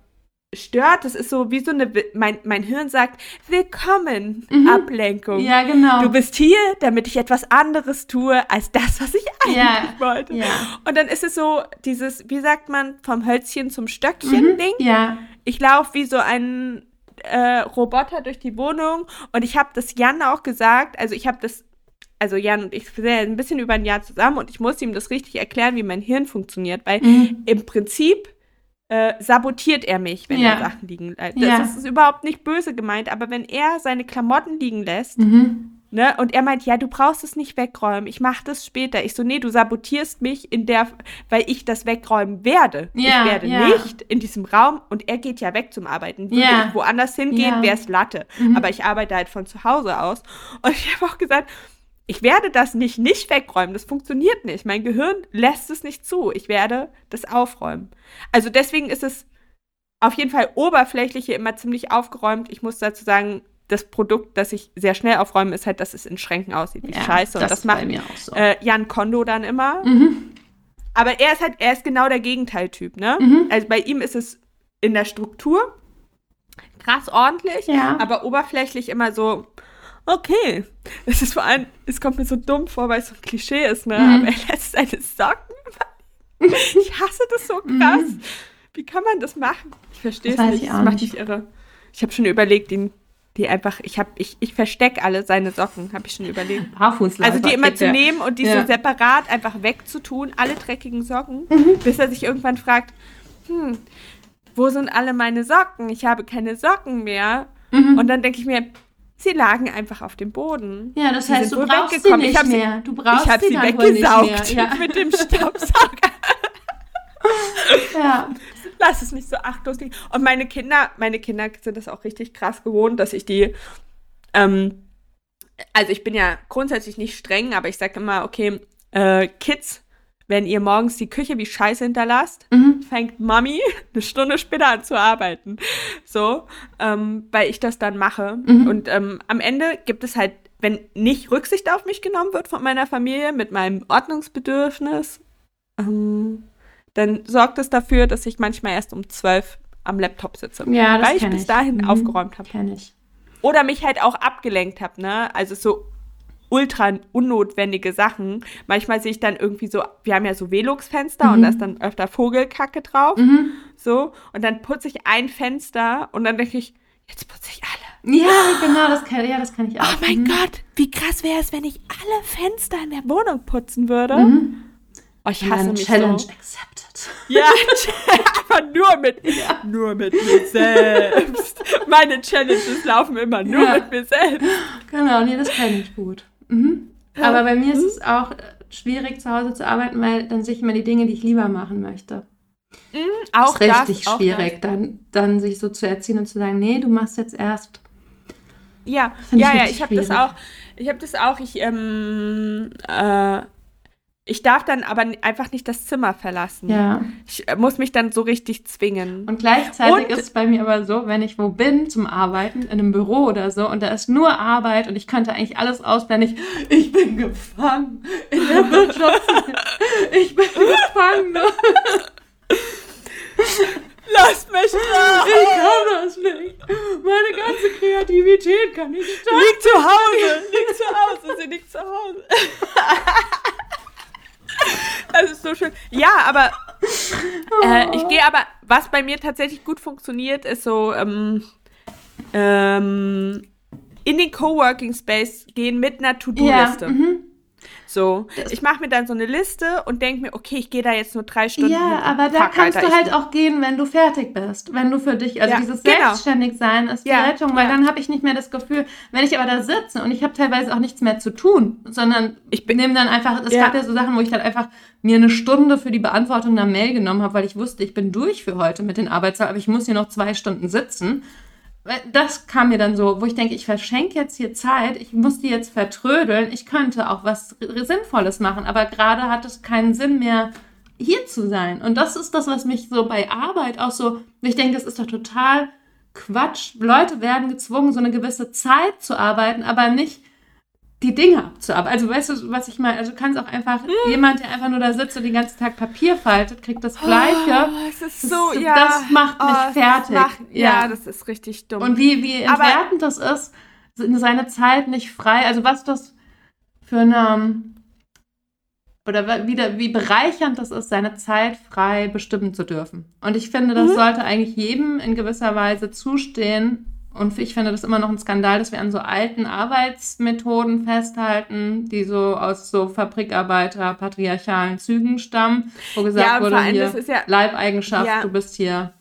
stört. Das ist so wie so eine, mein, mein Hirn sagt, willkommen, Mhm. Ablenkung. Ja, genau. Du bist hier, damit ich etwas anderes tue, als das, was ich eigentlich Ja, wollte. ja. Und dann ist es so dieses, wie sagt man, vom Hölzchen zum Stöckchen-Ding. Mhm. Ja, Ich laufe wie so ein äh, Roboter durch die Wohnung und ich habe das Jan auch gesagt, also ich habe das, also Jan und ich sind ein bisschen über ein Jahr zusammen und ich musste ihm das richtig erklären, wie mein Hirn funktioniert, weil mhm. im Prinzip äh, sabotiert er mich, wenn Ja. er Sachen liegen lässt. Ja. Das ist überhaupt nicht böse gemeint, aber wenn er seine Klamotten liegen lässt, Mhm. Ne? Und er meint, ja, du brauchst es nicht wegräumen. Ich mache das später. Ich so, nee, du sabotierst mich in der, weil ich das wegräumen werde. Ja, ich werde nicht in diesem Raum und er geht ja weg zum Arbeiten. Würde ich woanders hingehen, wäre es Latte. Mhm. Aber ich arbeite halt von zu Hause aus. Und ich habe auch gesagt, ich werde das nicht nicht wegräumen. Das funktioniert nicht. Mein Gehirn lässt es nicht zu. Ich werde das aufräumen. Also deswegen ist es auf jeden Fall oberflächlich hier immer ziemlich aufgeräumt. Ich muss dazu sagen, das Produkt, das ich sehr schnell aufräume, ist halt, dass es in Schränken aussieht wie Ja, Scheiße. Und das bei macht mir auch so. äh, Jan Kondo dann immer. mhm. Aber er ist halt, er ist genau der Gegenteiltyp, ne? Mhm. Also bei ihm ist es in der Struktur krass ordentlich, Ja. aber oberflächlich immer so, okay. Es ist vor allem, es kommt mir so dumm vor, weil es so ein Klischee ist, ne? Mhm. Aber er lässt seine Socken. Ich hasse das so krass. Wie kann man das machen? Ich verstehe es Mhm. Nicht. ich Das macht mich irre. Ich habe schon überlegt, ihn, die einfach, ich habe, ich, ich verstecke alle seine Socken, habe ich schon überlegt. Barfußläufer. Also die immer zu nehmen und die Ja. so separat einfach wegzutun, alle dreckigen Socken, Mhm. bis er sich irgendwann fragt, hm, wo sind alle meine Socken? Ich habe keine Socken mehr. Mhm. Und dann denke ich mir, sie lagen einfach auf dem Boden. Ja, das heißt, du brauchst sie. Ich nicht sie- mehr. Du brauchst ich habe sie sie weggesaugt. Ja. [LAUGHS] mit dem Staubsauger. [LAUGHS] ja. Lass es nicht so achtlos liegen. Und meine Kinder, meine Kinder sind das auch richtig krass gewohnt, dass ich die, ähm, also ich bin ja grundsätzlich nicht streng, aber ich sage immer, okay, äh, Kids, wenn ihr morgens die Küche wie Scheiße hinterlasst, Mhm. fängt Mami [LAUGHS] eine Stunde später an zu arbeiten. So, ähm, weil ich das dann mache. Mhm. Und ähm, am Ende gibt es halt, wenn nicht Rücksicht auf mich genommen wird von meiner Familie mit meinem Ordnungsbedürfnis, ähm, dann sorgt es dafür, dass ich manchmal erst um zwölf am Laptop sitze. Ja, das weil ich bis ich. dahin Mhm. aufgeräumt habe. Kenn ich. Oder mich halt auch abgelenkt habe, ne? Also so ultra unnotwendige Sachen. Manchmal sehe ich dann irgendwie so, wir haben ja so Velux-Fenster und Mhm. da ist dann öfter Vogelkacke drauf. Mhm. So. Und dann putze ich ein Fenster und dann denke ich, jetzt putze ich alle. Ja, genau, das kann, ja, das kann ich auch. Oh mein Mhm. Gott, wie krass wäre es, wenn ich alle Fenster in der Wohnung putzen würde. Mhm. Oh, ich Und hasse mich Challenge so. accepted. Ja, [LAUGHS] aber nur mit, nur mit mir selbst. Meine Challenges laufen immer nur Ja. mit mir selbst. Genau, nee, das kann ich gut. Mhm. Aber bei mir ist es auch äh, schwierig, zu Hause zu arbeiten, weil dann sehe ich immer die Dinge, die ich lieber machen möchte. Auch ist das, richtig auch schwierig, dann, dann sich so zu erziehen und zu sagen, nee, du machst jetzt erst. Das. Ja, Find ich ja, ja, ich habe das auch. Ich habe das auch. Ich, ähm, äh, ich darf dann aber einfach nicht das Zimmer verlassen. Ja. Ich äh, muss mich dann so richtig zwingen. Und gleichzeitig Und- ist es bei mir aber so, wenn ich wo bin zum Arbeiten, in einem Büro oder so, und da ist nur Arbeit und ich könnte eigentlich alles ausblenden. Ich, ich bin gefangen in der [LAUGHS] Wirtschaft. Ich bin gefangen. Lass mich raus! Ich kann das nicht. Meine ganze Kreativität kann nicht starten. Lieg zu Hause! Lieg zu Hause! Sie liegt zu Hause! [LAUGHS] Das ist so schön. Ja, aber äh, ich gehe aber, was bei mir tatsächlich gut funktioniert, ist so ähm, ähm, in den Coworking Space gehen mit einer To-Do-Liste. mhm. So, ich mache mir dann so eine Liste und denke mir, okay, ich gehe da jetzt nur drei Stunden hin. Ja, aber da Fuck, kannst Alter, du halt auch gehen, wenn du fertig bist. Wenn du für dich, also Ja, dieses genau. Selbstständigsein ist die Ja, Rettung, weil ja. dann habe ich nicht mehr das Gefühl, wenn ich aber da sitze und ich habe teilweise auch nichts mehr zu tun, sondern Ich nehme dann einfach, es gab ja so Sachen, wo ich dann einfach mir eine Stunde für die Beantwortung einer Mail genommen habe, weil ich wusste, ich bin durch für heute mit den Arbeitstagen, aber ich muss hier noch zwei Stunden sitzen. Das kam mir dann so, wo ich denke, ich verschenke jetzt hier Zeit, ich muss die jetzt vertrödeln, ich könnte auch was Sinnvolles machen, aber gerade hat es keinen Sinn mehr, hier zu sein. Und das ist das, was mich so bei Arbeit auch so, ich denke, das ist doch total Quatsch. Leute werden gezwungen, so eine gewisse Zeit zu arbeiten, aber nicht die Dinge abzuarbeiten. Also weißt du, was ich meine? Also du kannst auch einfach, jemand, der einfach nur da sitzt und den ganzen Tag Papier faltet, kriegt das Gleiche. Oh, es ist Das- so, das ja. macht mich das fertig. Macht, ja. Ja. das ist richtig dumm. Und wie, wie entwertend das ist, seine Zeit nicht frei, also was das für eine, oder wie, wie bereichernd das ist, seine Zeit frei bestimmen zu dürfen. Und ich finde, das Mhm. sollte eigentlich jedem in gewisser Weise zustehen. Und ich finde das immer noch ein Skandal, dass wir an so alten Arbeitsmethoden festhalten, die so aus so Fabrikarbeiter, patriarchalen Zügen stammen, wo gesagt Ja, wurde, allem, hier, das ist ja- Leibeigenschaft, Ja. du bist hier.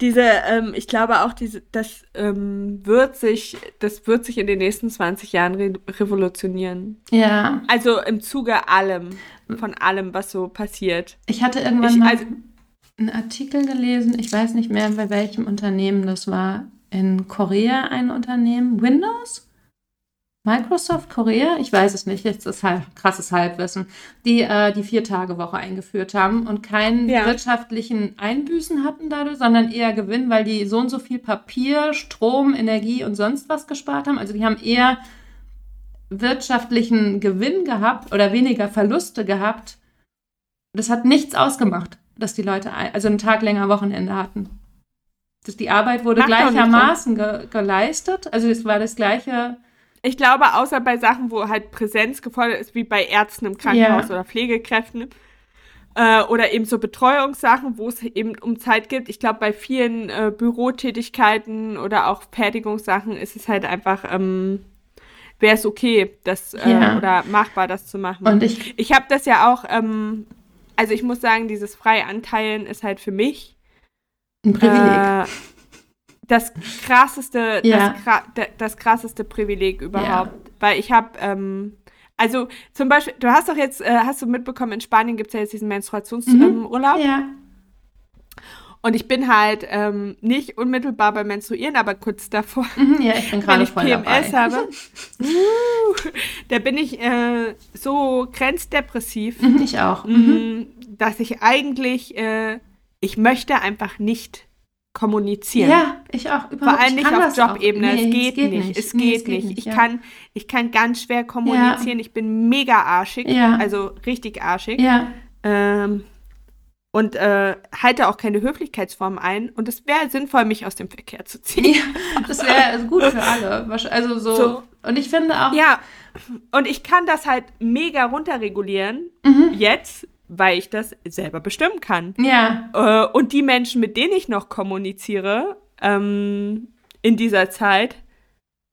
Diese, ähm, ich glaube auch, diese, das ähm, wird sich, das wird sich in den nächsten 20 Jahren re revolutionieren. Ja. Also im Zuge allem, von allem, was so passiert. Ich hatte irgendwann Ich- mal also- einen Artikel gelesen, ich weiß nicht mehr, bei welchem Unternehmen das war. In Korea ein Unternehmen. Windows? Microsoft Korea? Ich weiß es nicht, jetzt ist halt krasses Halbwissen. Die äh, die Vier-Tage-Woche eingeführt haben und keinen Ja. wirtschaftlichen Einbüßen hatten dadurch, sondern eher Gewinn, weil die so und so viel Papier, Strom, Energie und sonst was gespart haben. Also die haben eher wirtschaftlichen Gewinn gehabt oder weniger Verluste gehabt. Das hat nichts ausgemacht. Dass die Leute also einen Tag länger Wochenende hatten. Das, die Arbeit wurde Macht gleichermaßen ge geleistet. Also es war das gleiche. Ich glaube, außer bei Sachen, wo halt Präsenz gefordert ist, wie bei Ärzten im Krankenhaus ja. oder Pflegekräften, äh, oder eben so Betreuungssachen, wo es eben um Zeit gibt. Ich glaube, bei vielen äh, Bürotätigkeiten oder auch Fertigungssachen ist es halt einfach, ähm, wäre es okay, das äh, ja. oder machbar, das zu machen. Und ich, ich habe das ja auch, ähm, also ich muss sagen, dieses Freianteilen ist halt für mich ein Privileg. Äh, das krasseste, ja. das, das, krasseste Privileg überhaupt. Ja. Weil ich habe, ähm, also zum Beispiel, du hast doch jetzt, äh, hast du mitbekommen, in Spanien gibt es ja jetzt diesen Menstruationsurlaub. Mhm. Ähm, ja. Und ich bin halt ähm, nicht unmittelbar beim Menstruieren, aber kurz davor, mhm, ja, ich bin [LAUGHS] wenn ich PMS dabei. habe, [LAUGHS] uh, da bin ich äh, so grenzdepressiv. Mhm, ich auch. Mhm. Dass ich eigentlich, äh, ich möchte einfach nicht kommunizieren. Ja, ich auch. Überhaupt. Vor allem nicht auf Jobebene. Nee, es, geht geht nicht. nicht. Es, nee, geht, es geht nicht. Ich, ja. kann, ich kann ganz schwer kommunizieren. Ja. Ich bin mega arschig. Ja. Also richtig arschig. Ja. Ähm, und äh, halte auch keine Höflichkeitsform ein. Und es wäre sinnvoll, mich aus dem Verkehr zu ziehen. Ja, das wäre [LAUGHS] also gut für alle. Also so, so, Und ich finde auch. Ja. Und ich kann das halt mega runterregulieren. Mhm. Jetzt weil ich das selber bestimmen kann. Ja. Äh, und die Menschen, mit denen ich noch kommuniziere ähm, in dieser Zeit,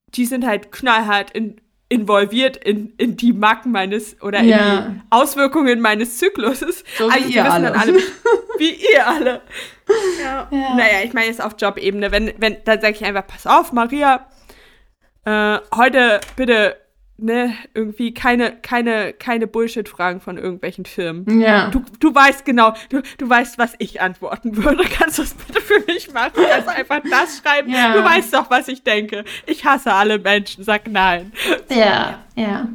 die sind halt knallhart in, involviert in, in die Macken meines oder ja. in die Auswirkungen meines Zykluses. So wie also, ihr alle. alle. [LAUGHS] wie ihr alle. Ja. ja. Naja, ich meine jetzt auf Jobebene. Wenn, wenn, dann sage ich einfach, pass auf, Maria, äh, heute bitte ne, irgendwie keine, keine, keine Bullshit-Fragen von irgendwelchen Firmen. Ja. Du, du weißt genau, du, du weißt, was ich antworten würde. [LAUGHS] Kannst du das bitte für mich machen? Kannst einfach das schreiben? Ja. Du weißt doch, was ich denke. Ich hasse alle Menschen. Sag nein. Ja, ja.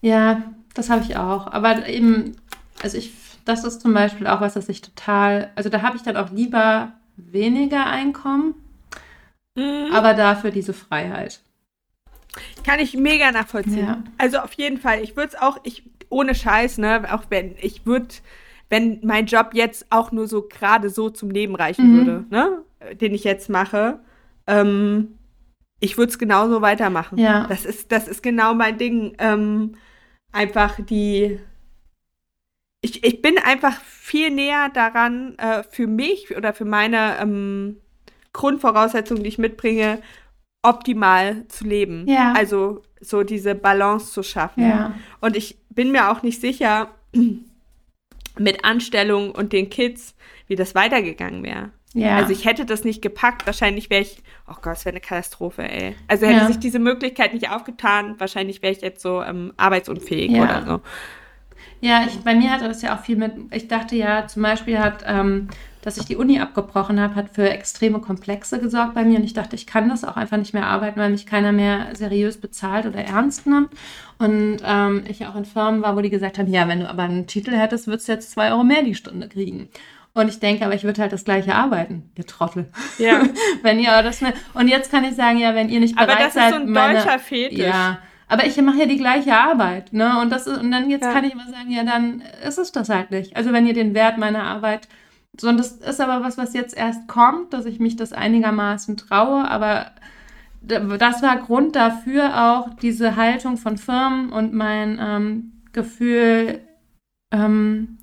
Ja, das habe ich auch. Aber eben, also ich, das ist zum Beispiel auch was, das ich total, also da habe ich dann auch lieber weniger Einkommen, mhm. aber dafür diese Freiheit. Kann ich mega nachvollziehen. Ja. Also auf jeden Fall. Ich würde es auch, ich, ohne Scheiß, ne, auch wenn, ich würde, wenn mein Job jetzt auch nur so gerade so zum Leben reichen mhm. würde, ne, den ich jetzt mache, ähm, ich würde es genauso weitermachen. Ja. Das ist, das ist genau mein Ding. Ähm, einfach die. Ich, ich bin einfach viel näher daran, äh, für mich oder für meine ähm, Grundvoraussetzungen, die ich mitbringe, optimal zu leben. Ja. Also so diese Balance zu schaffen. Ja. Und ich bin mir auch nicht sicher [CLEARS THROAT] mit Anstellung und den Kids, wie das weitergegangen wäre. Ja. Also ich hätte das nicht gepackt. Wahrscheinlich wäre ich, oh Gott, es wäre eine Katastrophe, ey. Also hätte ja. sich diese Möglichkeit nicht aufgetan, wahrscheinlich wäre ich jetzt so ähm, arbeitsunfähig ja. oder so. Ja, ich, bei mir hatte das ja auch viel mit, ich dachte ja, zum Beispiel hat ähm, dass ich die Uni abgebrochen habe, hat für extreme Komplexe gesorgt bei mir. Und ich dachte, ich kann das auch einfach nicht mehr arbeiten, weil mich keiner mehr seriös bezahlt oder ernst nimmt. Und ähm, ich auch in Firmen war, wo die gesagt haben, ja, wenn du aber einen Titel hättest, würdest du jetzt zwei Euro mehr die Stunde kriegen. Und ich denke, aber ich würde halt das gleiche arbeiten, ihr Trottel. Ja. [LAUGHS] wenn ihr das ne Und jetzt kann ich sagen, ja, wenn ihr nicht bereit seid. Aber das seid, ist so ein meine, deutscher Fetisch. Ja. Aber ich mache ja die gleiche Arbeit, ne? Und das ist, und dann jetzt ja. kann ich immer sagen, ja, dann ist es das halt nicht. Also wenn ihr den Wert meiner Arbeit so, und das ist aber was, was jetzt erst kommt, dass ich mich das einigermaßen traue, aber das war Grund dafür auch, diese Haltung von Firmen und mein ähm, Gefühl, ähm,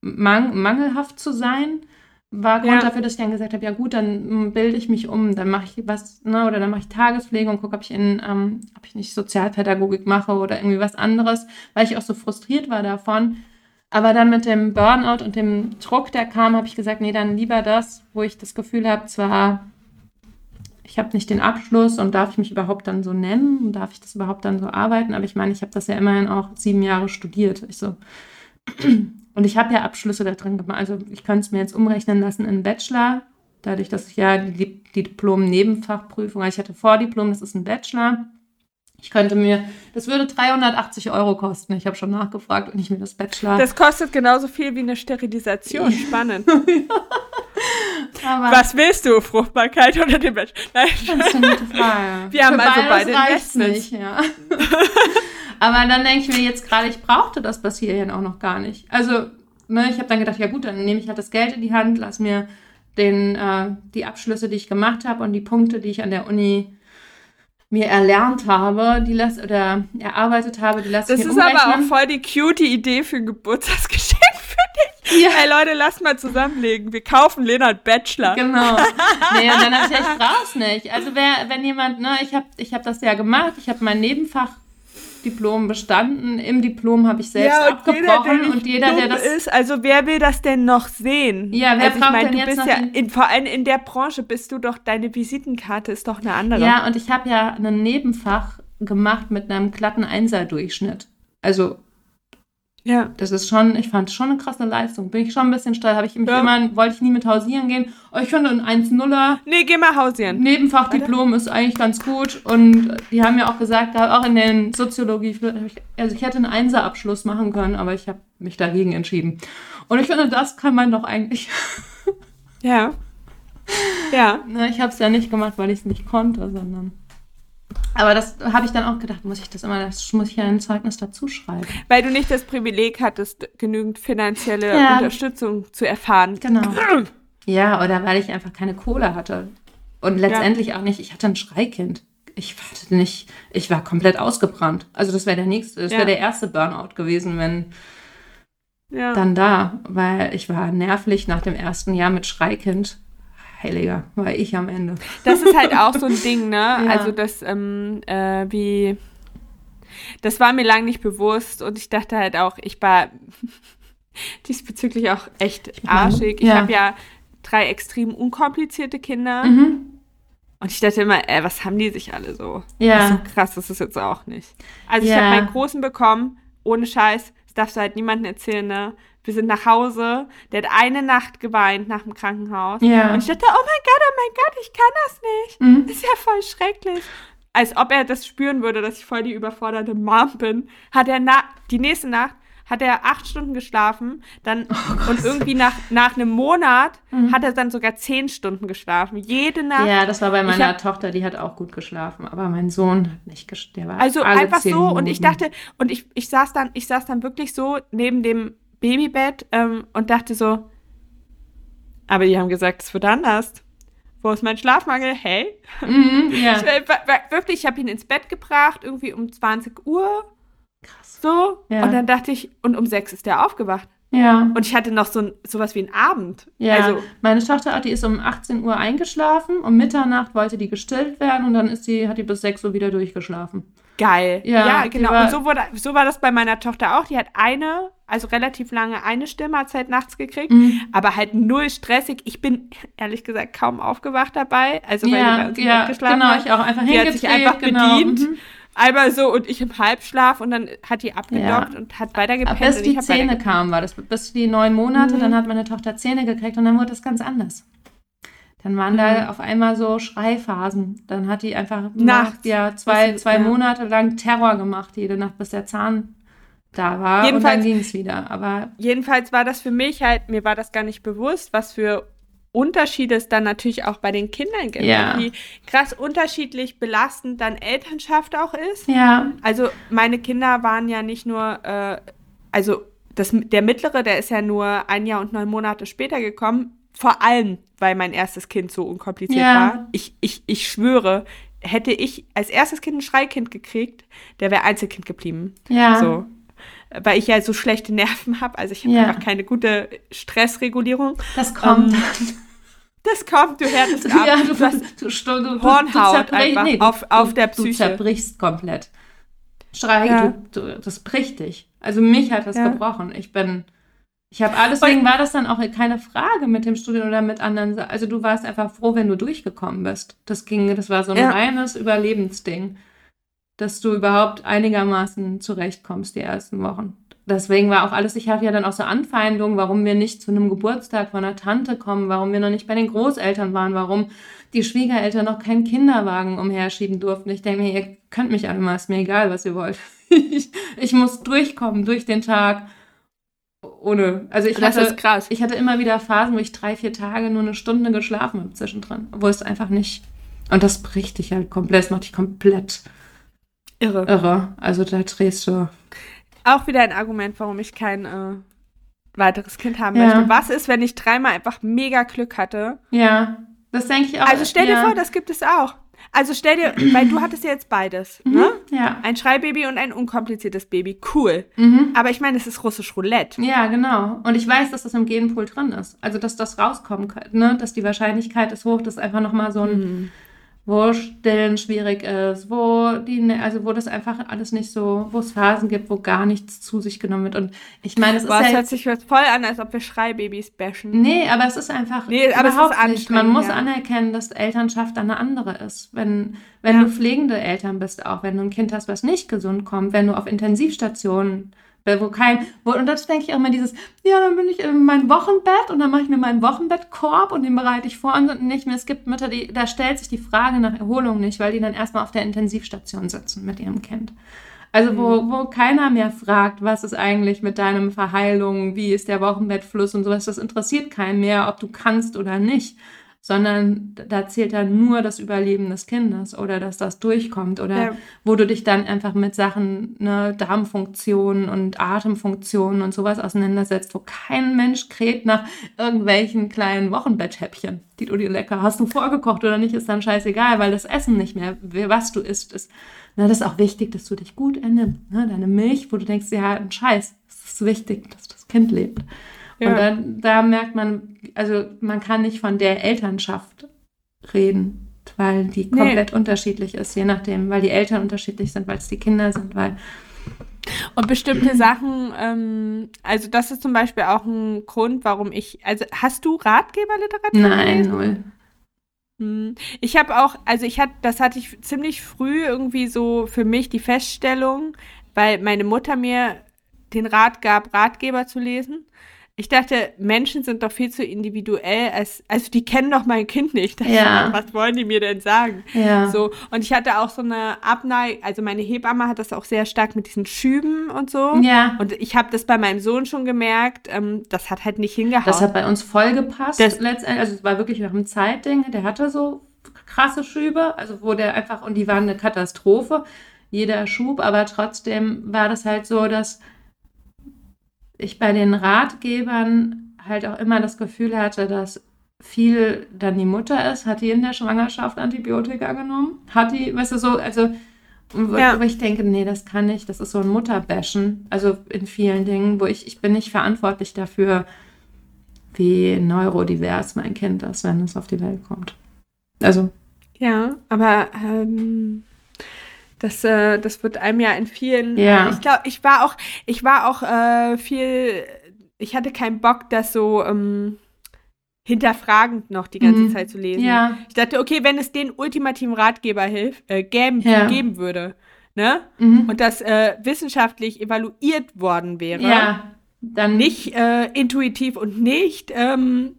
mang mangelhaft zu sein, war Grund ja. dafür, dass ich dann gesagt habe, ja gut, dann bilde ich mich um, dann mache ich was, ne, oder dann mache ich Tagespflege und gucke, ob ich in, ähm, ob ich nicht Sozialpädagogik mache oder irgendwie was anderes, weil ich auch so frustriert war davon, aber dann mit dem Burnout und dem Druck, der kam, habe ich gesagt, nee, dann lieber das, wo ich das Gefühl habe, zwar, ich habe nicht den Abschluss und darf ich mich überhaupt dann so nennen darf ich das überhaupt dann so arbeiten, aber ich meine, ich habe das ja immerhin auch sieben Jahre studiert. Ich so, [CLEARS THROAT] und ich habe ja Abschlüsse da drin gemacht. Also ich könnte es mir jetzt umrechnen lassen in Bachelor, dadurch, dass ich ja die, die Diplom-Nebenfachprüfung, also ich hatte Vordiplom, das ist ein Bachelor ich könnte mir, das würde 380 Euro kosten. Ich habe schon nachgefragt und ich mir das Bachelor. Das kostet genauso viel wie eine Sterilisation. [LAUGHS] Spannend. Was willst du? Fruchtbarkeit oder den Bachelor? [LAUGHS] Nein. Das ist eine gute Frage. [LAUGHS] Wir haben Für also beide Investments. Nicht, ja. Aber dann denke ich mir jetzt gerade, ich brauchte das Brasilien auch noch gar nicht. Also ne, ich habe dann gedacht, ja gut, dann nehme ich halt das Geld in die Hand, lass mir den, äh, die Abschlüsse, die ich gemacht habe und die Punkte, die ich an der Uni mir erlernt habe, die lass oder erarbeitet habe, die lasse ich Das ist aber auch voll die cute Idee für ein Geburtstagsgeschenk [LAUGHS] für dich. Ja. Hey Leute, lasst mal zusammenlegen. Wir kaufen Lena Bachelor. Genau. [LAUGHS] Nee, und dann habe ich echt brauch's nicht. Also wer, wenn jemand, ne, ich habe ich hab das ja gemacht, ich habe mein Nebenfach Diplom bestanden. Im Diplom habe ich selbst ja, und abgebrochen jeder, und jeder, der das ist, also wer will das denn noch sehen? Ja, wer also braucht ich mein, denn du jetzt bist noch ja in, vor allem in der Branche bist du doch deine Visitenkarte ist doch eine andere. Ja, und ich habe ja ein Nebenfach gemacht mit einem glatten Einser-Durchschnitt. Also ja. Das ist schon, ich fand schon eine krasse Leistung. Bin ich schon ein bisschen stolz. Habe ich mich ja. immer, wollte ich nie mit hausieren gehen. Aber ich finde ein 1-0er. Nee, geh mal hausieren. Nebenfachdiplom ist eigentlich ganz gut. Und die haben ja auch gesagt, auch in den Soziologie, also ich hätte einen Einser-Abschluss machen können, aber ich habe mich dagegen entschieden. Und ich finde, das kann man doch eigentlich. ja. Ja. [LAUGHS] Na, ich habe es ja nicht gemacht, weil ich es nicht konnte, sondern. Aber das habe ich dann auch gedacht, muss ich das immer, das muss ich ja ein Zeugnis dazu schreiben. Weil du nicht das Privileg hattest, genügend finanzielle ja. Unterstützung zu erfahren. Genau. ja, oder weil ich einfach keine Kohle hatte. Und letztendlich ja. auch nicht, ich hatte ein Schreikind. Ich war nicht, ich war komplett ausgebrannt. Also das wäre der nächste, das wäre der erste Burnout gewesen, wenn ja. dann da, weil ich war nervlich nach dem ersten Jahr mit Schreikind Heiliger, war ich am Ende. Das ist halt auch so ein [LAUGHS] Ding, ne? Ja. Also das, ähm, äh, wie, das war mir lange nicht bewusst und ich dachte halt auch, ich war [LAUGHS] diesbezüglich auch echt arschig. Ich ja. habe ja drei extrem unkomplizierte Kinder. Mhm. Und ich dachte immer, ey, was haben die sich alle so? Ja. So krass, das ist jetzt auch nicht. Also ich ja. habe meinen Großen bekommen, ohne Scheiß, das darfst du halt niemandem erzählen, ne? Wir sind nach Hause. Der hat eine Nacht geweint nach dem Krankenhaus. Ja. Und ich dachte, oh mein Gott, oh mein Gott, ich kann das nicht. Mhm. Das ist ja voll schrecklich. Als ob er das spüren würde, dass ich voll die überforderte Mom bin. Hat er na die nächste Nacht hat er acht Stunden geschlafen, dann oh und irgendwie nach, nach einem Monat mhm. hat er dann sogar zehn Stunden geschlafen. Jede Nacht. Ja, das war bei meiner hab, Tochter, die hat auch gut geschlafen, aber mein Sohn hat nicht geschlafen. Also einfach so Minuten. und ich dachte, und ich, ich saß dann, ich saß dann wirklich so neben dem Babybett ähm, und dachte so, aber die haben gesagt, es wird anders. Wo ist mein Schlafmangel? Hey? Mhm, [LAUGHS] ja. ich, wirklich, ich habe ihn ins Bett gebracht, irgendwie um 20 Uhr. Krass. So. Ja. Und dann dachte ich, und um 6 ist der aufgewacht. Ja. Und ich hatte noch so sowas wie einen Abend. Ja. Also, meine Tochter, die ist um 18 Uhr eingeschlafen, um Mitternacht wollte die gestillt werden und dann ist die, hat die bis 6 Uhr wieder durchgeschlafen. Geil. Ja, ja genau. War, und so, wurde, so war das bei meiner Tochter auch. Die hat eine, also relativ lange eine Stimmmahlzeit nachts gekriegt, mhm. aber halt null stressig. Ich bin ehrlich gesagt kaum aufgewacht dabei. Also weil ja, die bei uns ja, geschlafen genau, hat. ich auch einfach Die hat sich einfach genau. bedient. Mhm. Einmal so und ich im Halbschlaf und dann hat die abgedockt ja. und hat weitergepennt. Bis die Zähne kamen, war das. Bis die neun Monate, mhm. dann hat meine Tochter Zähne gekriegt und dann wurde das ganz anders. Dann waren mhm. da auf einmal so Schreiphasen. Dann hat die einfach Nacht, ja, zwei, zwei ja. Monate lang Terror gemacht, jede Nacht, bis der Zahn da war. Jedenfalls, und dann ging es wieder. Aber jedenfalls war das für mich halt, mir war das gar nicht bewusst, was für Unterschiede es dann natürlich auch bei den Kindern gibt. Ja. Wie krass unterschiedlich belastend dann Elternschaft auch ist. Ja. Also meine Kinder waren ja nicht nur, äh, also das, der mittlere, der ist ja nur ein Jahr und neun Monate später gekommen. Vor allem, weil mein erstes Kind so unkompliziert ja. war. Ich, ich, ich schwöre, hätte ich als erstes Kind ein Schreikind gekriegt, der wäre Einzelkind geblieben. Ja. So. Weil ich ja so schlechte Nerven habe. Also ich habe ja. einfach keine gute Stressregulierung. Das kommt. Ähm, das kommt, du härtest [LAUGHS] ab. Ja, du, du, hast du, du, Hornhaut einfach nee, auf, auf der Psyche. Du zerbrichst komplett. Schrei, ja. du, das bricht dich. Also mich hat das ja. gebrochen. Ich bin ich habe alles, deswegen war das dann auch keine Frage mit dem Studium oder mit anderen. Also du warst einfach froh, wenn du durchgekommen bist. Das ging, das war so ein ja. reines Überlebensding, dass du überhaupt einigermaßen zurechtkommst die ersten Wochen. Deswegen war auch alles, ich hatte ja dann auch so Anfeindungen, warum wir nicht zu einem Geburtstag von einer Tante kommen, warum wir noch nicht bei den Großeltern waren, warum die Schwiegereltern noch keinen Kinderwagen umherschieben durften. Ich denke mir, ihr könnt mich alle mal, ist mir egal, was ihr wollt. [LAUGHS] ich, ich muss durchkommen durch den Tag ohne. Also ich das hatte, krass. Ich hatte immer wieder Phasen, wo ich drei, vier Tage nur eine Stunde geschlafen habe zwischendrin. Wo es einfach nicht. Und das bricht dich halt komplett, das macht dich komplett irre. Irre. Also da drehst du. Auch wieder ein Argument, warum ich kein äh, weiteres Kind haben ja. möchte. Was ist, wenn ich dreimal einfach mega Glück hatte? Ja, das denke ich auch. Also stell dir ja. vor, das gibt es auch. Also stell dir, weil du hattest ja jetzt beides, mhm, ne? Ja. Ein Schreibaby und ein unkompliziertes Baby. Cool. Mhm. Aber ich meine, es ist russisch Roulette. Ja, genau. Und ich weiß, dass das im Genpool drin ist. Also, dass das rauskommen könnte, ne? Dass die Wahrscheinlichkeit ist hoch, dass einfach nochmal so ein mhm wo Stillen schwierig ist, wo die, ne, also wo das einfach alles nicht so, wo es Phasen gibt, wo gar nichts zu sich genommen wird. Und ich meine, es ist es hört sich jetzt voll an, als ob wir Schreibabys bashen. Nee, aber es ist einfach nee, aber überhaupt es ist nicht. Man muss ja. anerkennen, dass Elternschaft eine andere ist. Wenn, wenn ja. du pflegende Eltern bist, auch wenn du ein Kind hast, was nicht gesund kommt, wenn du auf Intensivstationen wo kein, wo, und das denke ich auch immer dieses, ja, dann bin ich in meinem Wochenbett und dann mache ich mir meinen Wochenbettkorb und den bereite ich vor und nicht mehr. Es gibt Mütter, die, da stellt sich die Frage nach Erholung nicht, weil die dann erstmal auf der Intensivstation sitzen mit ihrem Kind. Also wo, mhm. wo keiner mehr fragt, was ist eigentlich mit deinem Verheilung, wie ist der Wochenbettfluss und sowas, das interessiert keinen mehr, ob du kannst oder nicht sondern da zählt dann nur das Überleben des Kindes oder dass das durchkommt oder ja. wo du dich dann einfach mit Sachen, ne, Darmfunktionen und Atemfunktionen und sowas auseinandersetzt, wo kein Mensch kräht nach irgendwelchen kleinen Wochenbetthäppchen, die du dir lecker hast du vorgekocht oder nicht, ist dann scheißegal, weil das Essen nicht mehr, was du isst, ist. Na, das ist auch wichtig, dass du dich gut ernährst. Ne? Deine Milch, wo du denkst, ja, ein Scheiß, es ist wichtig, dass das Kind lebt. Ja. Und dann, da merkt man, also man kann nicht von der Elternschaft reden, weil die komplett nee. unterschiedlich ist, je nachdem, weil die Eltern unterschiedlich sind, weil es die Kinder sind, weil. Und bestimmte Sachen, ähm, also das ist zum Beispiel auch ein Grund, warum ich, also hast du Ratgeberliteratur? Nein, null. Hm. Ich habe auch, also ich hatte, das hatte ich ziemlich früh irgendwie so für mich die Feststellung, weil meine Mutter mir den Rat gab, Ratgeber zu lesen. Ich dachte, Menschen sind doch viel zu individuell, als, also die kennen doch mein Kind nicht. [LAUGHS] Ja. Was wollen die mir denn sagen? Ja. So, und ich hatte auch so eine Abneigung, also meine Hebamme hat das auch sehr stark mit diesen Schüben und so. Ja. Und ich habe das bei meinem Sohn schon gemerkt, ähm, das hat halt nicht hingehauen. Das hat bei uns voll gepasst. Das, letztendlich, also es war wirklich noch ein Zeitding, der hatte so krasse Schübe, also wo der einfach, und die waren eine Katastrophe, jeder Schub, aber trotzdem war das halt so, dass ich bei den Ratgebern halt auch immer das Gefühl hatte, dass viel dann die Mutter ist. Hat die in der Schwangerschaft Antibiotika genommen? Hat die, weißt du, so, also, ja. wo ich denke, nee, das kann nicht, das ist so ein Mutterbashen. Also in vielen Dingen, wo ich, ich bin nicht verantwortlich dafür, wie neurodivers mein Kind ist, wenn es auf die Welt kommt. Also. Ja, aber ähm, das, äh, das wird einem ja in vielen. Ja. Ich glaube, ich war auch, ich war auch äh, viel. Ich hatte keinen Bock, das so ähm, hinterfragend noch die ganze mhm. Zeit zu lesen. Ja. Ich dachte, okay, wenn es den ultimativen Ratgeber hilf, äh, gäben, ja. geben würde, ne? Mhm. Und das äh, wissenschaftlich evaluiert worden wäre, ja. dann nicht äh, intuitiv und nicht ähm,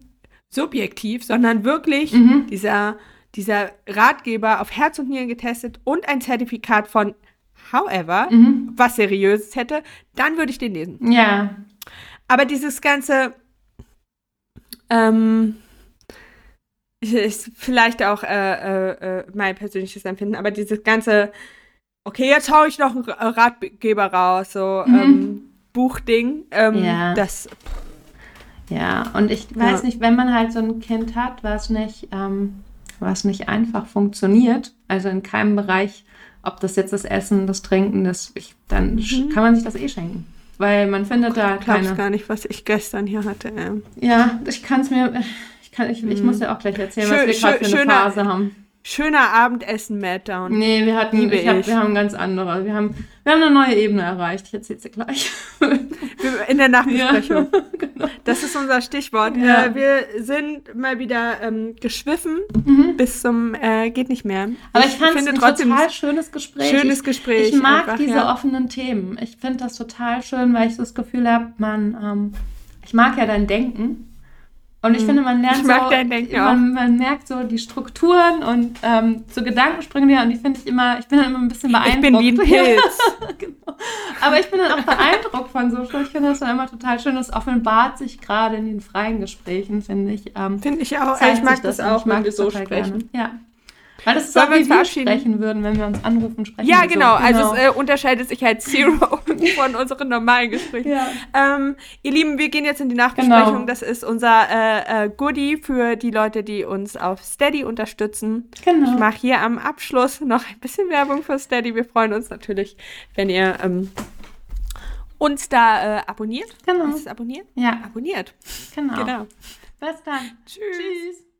subjektiv, sondern wirklich mhm. dieser dieser Ratgeber auf Herz und Nieren getestet und ein Zertifikat von However, mhm. was seriöses hätte, dann würde ich den lesen. Ja. Aber dieses ganze ähm, ist vielleicht auch äh, äh, äh, mein persönliches Empfinden, aber dieses ganze, okay, jetzt hau ich noch einen Ratgeber raus, so mhm. ähm, Buchding, ähm, ja. das. Ja, und ich weiß ja. nicht, wenn man halt so ein Kind hat, was nicht ähm, was nicht einfach funktioniert, also in keinem Bereich, ob das jetzt das Essen, das Trinken, das, ich, dann mhm. kann man sich das eh schenken. Weil man findet da keine... Ich gar nicht, was ich gestern hier hatte. Ja, ich kann es mir... Ich, kann, ich, ich mhm. muss ja auch gleich erzählen, Schön, was wir gerade für eine Phase haben schöner Abendessen Meltdown. Nee, wir hatten, ich hab, wir haben ganz andere. Wir haben, wir haben eine neue Ebene erreicht. Ich erzähle sie gleich. In der Nachbesprechung. [LAUGHS] Ja, genau. Das ist unser Stichwort. Ja. Äh, wir sind mal wieder ähm, geschwiffen mhm. bis zum äh, geht nicht mehr. Aber ich, ich fand es ein trotzdem total schönes Gespräch. Schönes Gespräch. Ich, ich mag einfach, diese ja. offenen Themen. Ich finde das total schön, weil ich das Gefühl habe, man, ähm, ich mag ja dein Denken. Und ich mhm. finde, man lernt ich mag so, dein Denken man, man, merkt so die Strukturen und ähm, so Gedankensprünge ja, und die finde ich immer, ich bin dann immer ein bisschen beeindruckt. Ich bin wie ein [LAUGHS] Pilz. [LAUGHS] genau. Aber ich bin dann auch beeindruckt von so, ich finde das dann immer total schön, das offenbart sich gerade in den freien Gesprächen, finde ich. Ähm, finde ich auch, ich mag das, das auch, wenn wir so sprechen. Gerne. Ja. Weil das ist Sollen auch, wie wir sprechen würden, wenn wir uns anrufen, sprechen Ja, genau. So. genau. Also es äh, unterscheidet sich halt zero. [LAUGHS] von unseren normalen Gesprächen. Ja. Ähm, ihr Lieben, wir gehen jetzt in die Nachbesprechung. Genau. Das ist unser äh, äh, Goodie für die Leute, die uns auf Steady unterstützen. Genau. Ich mache hier am Abschluss noch ein bisschen Werbung für Steady. Wir freuen uns natürlich, wenn ihr ähm, uns da äh, abonniert. Genau. Ist es abonniert? Ja. Abonniert. Genau. genau. Bis dann. Tschüss. Tschüss.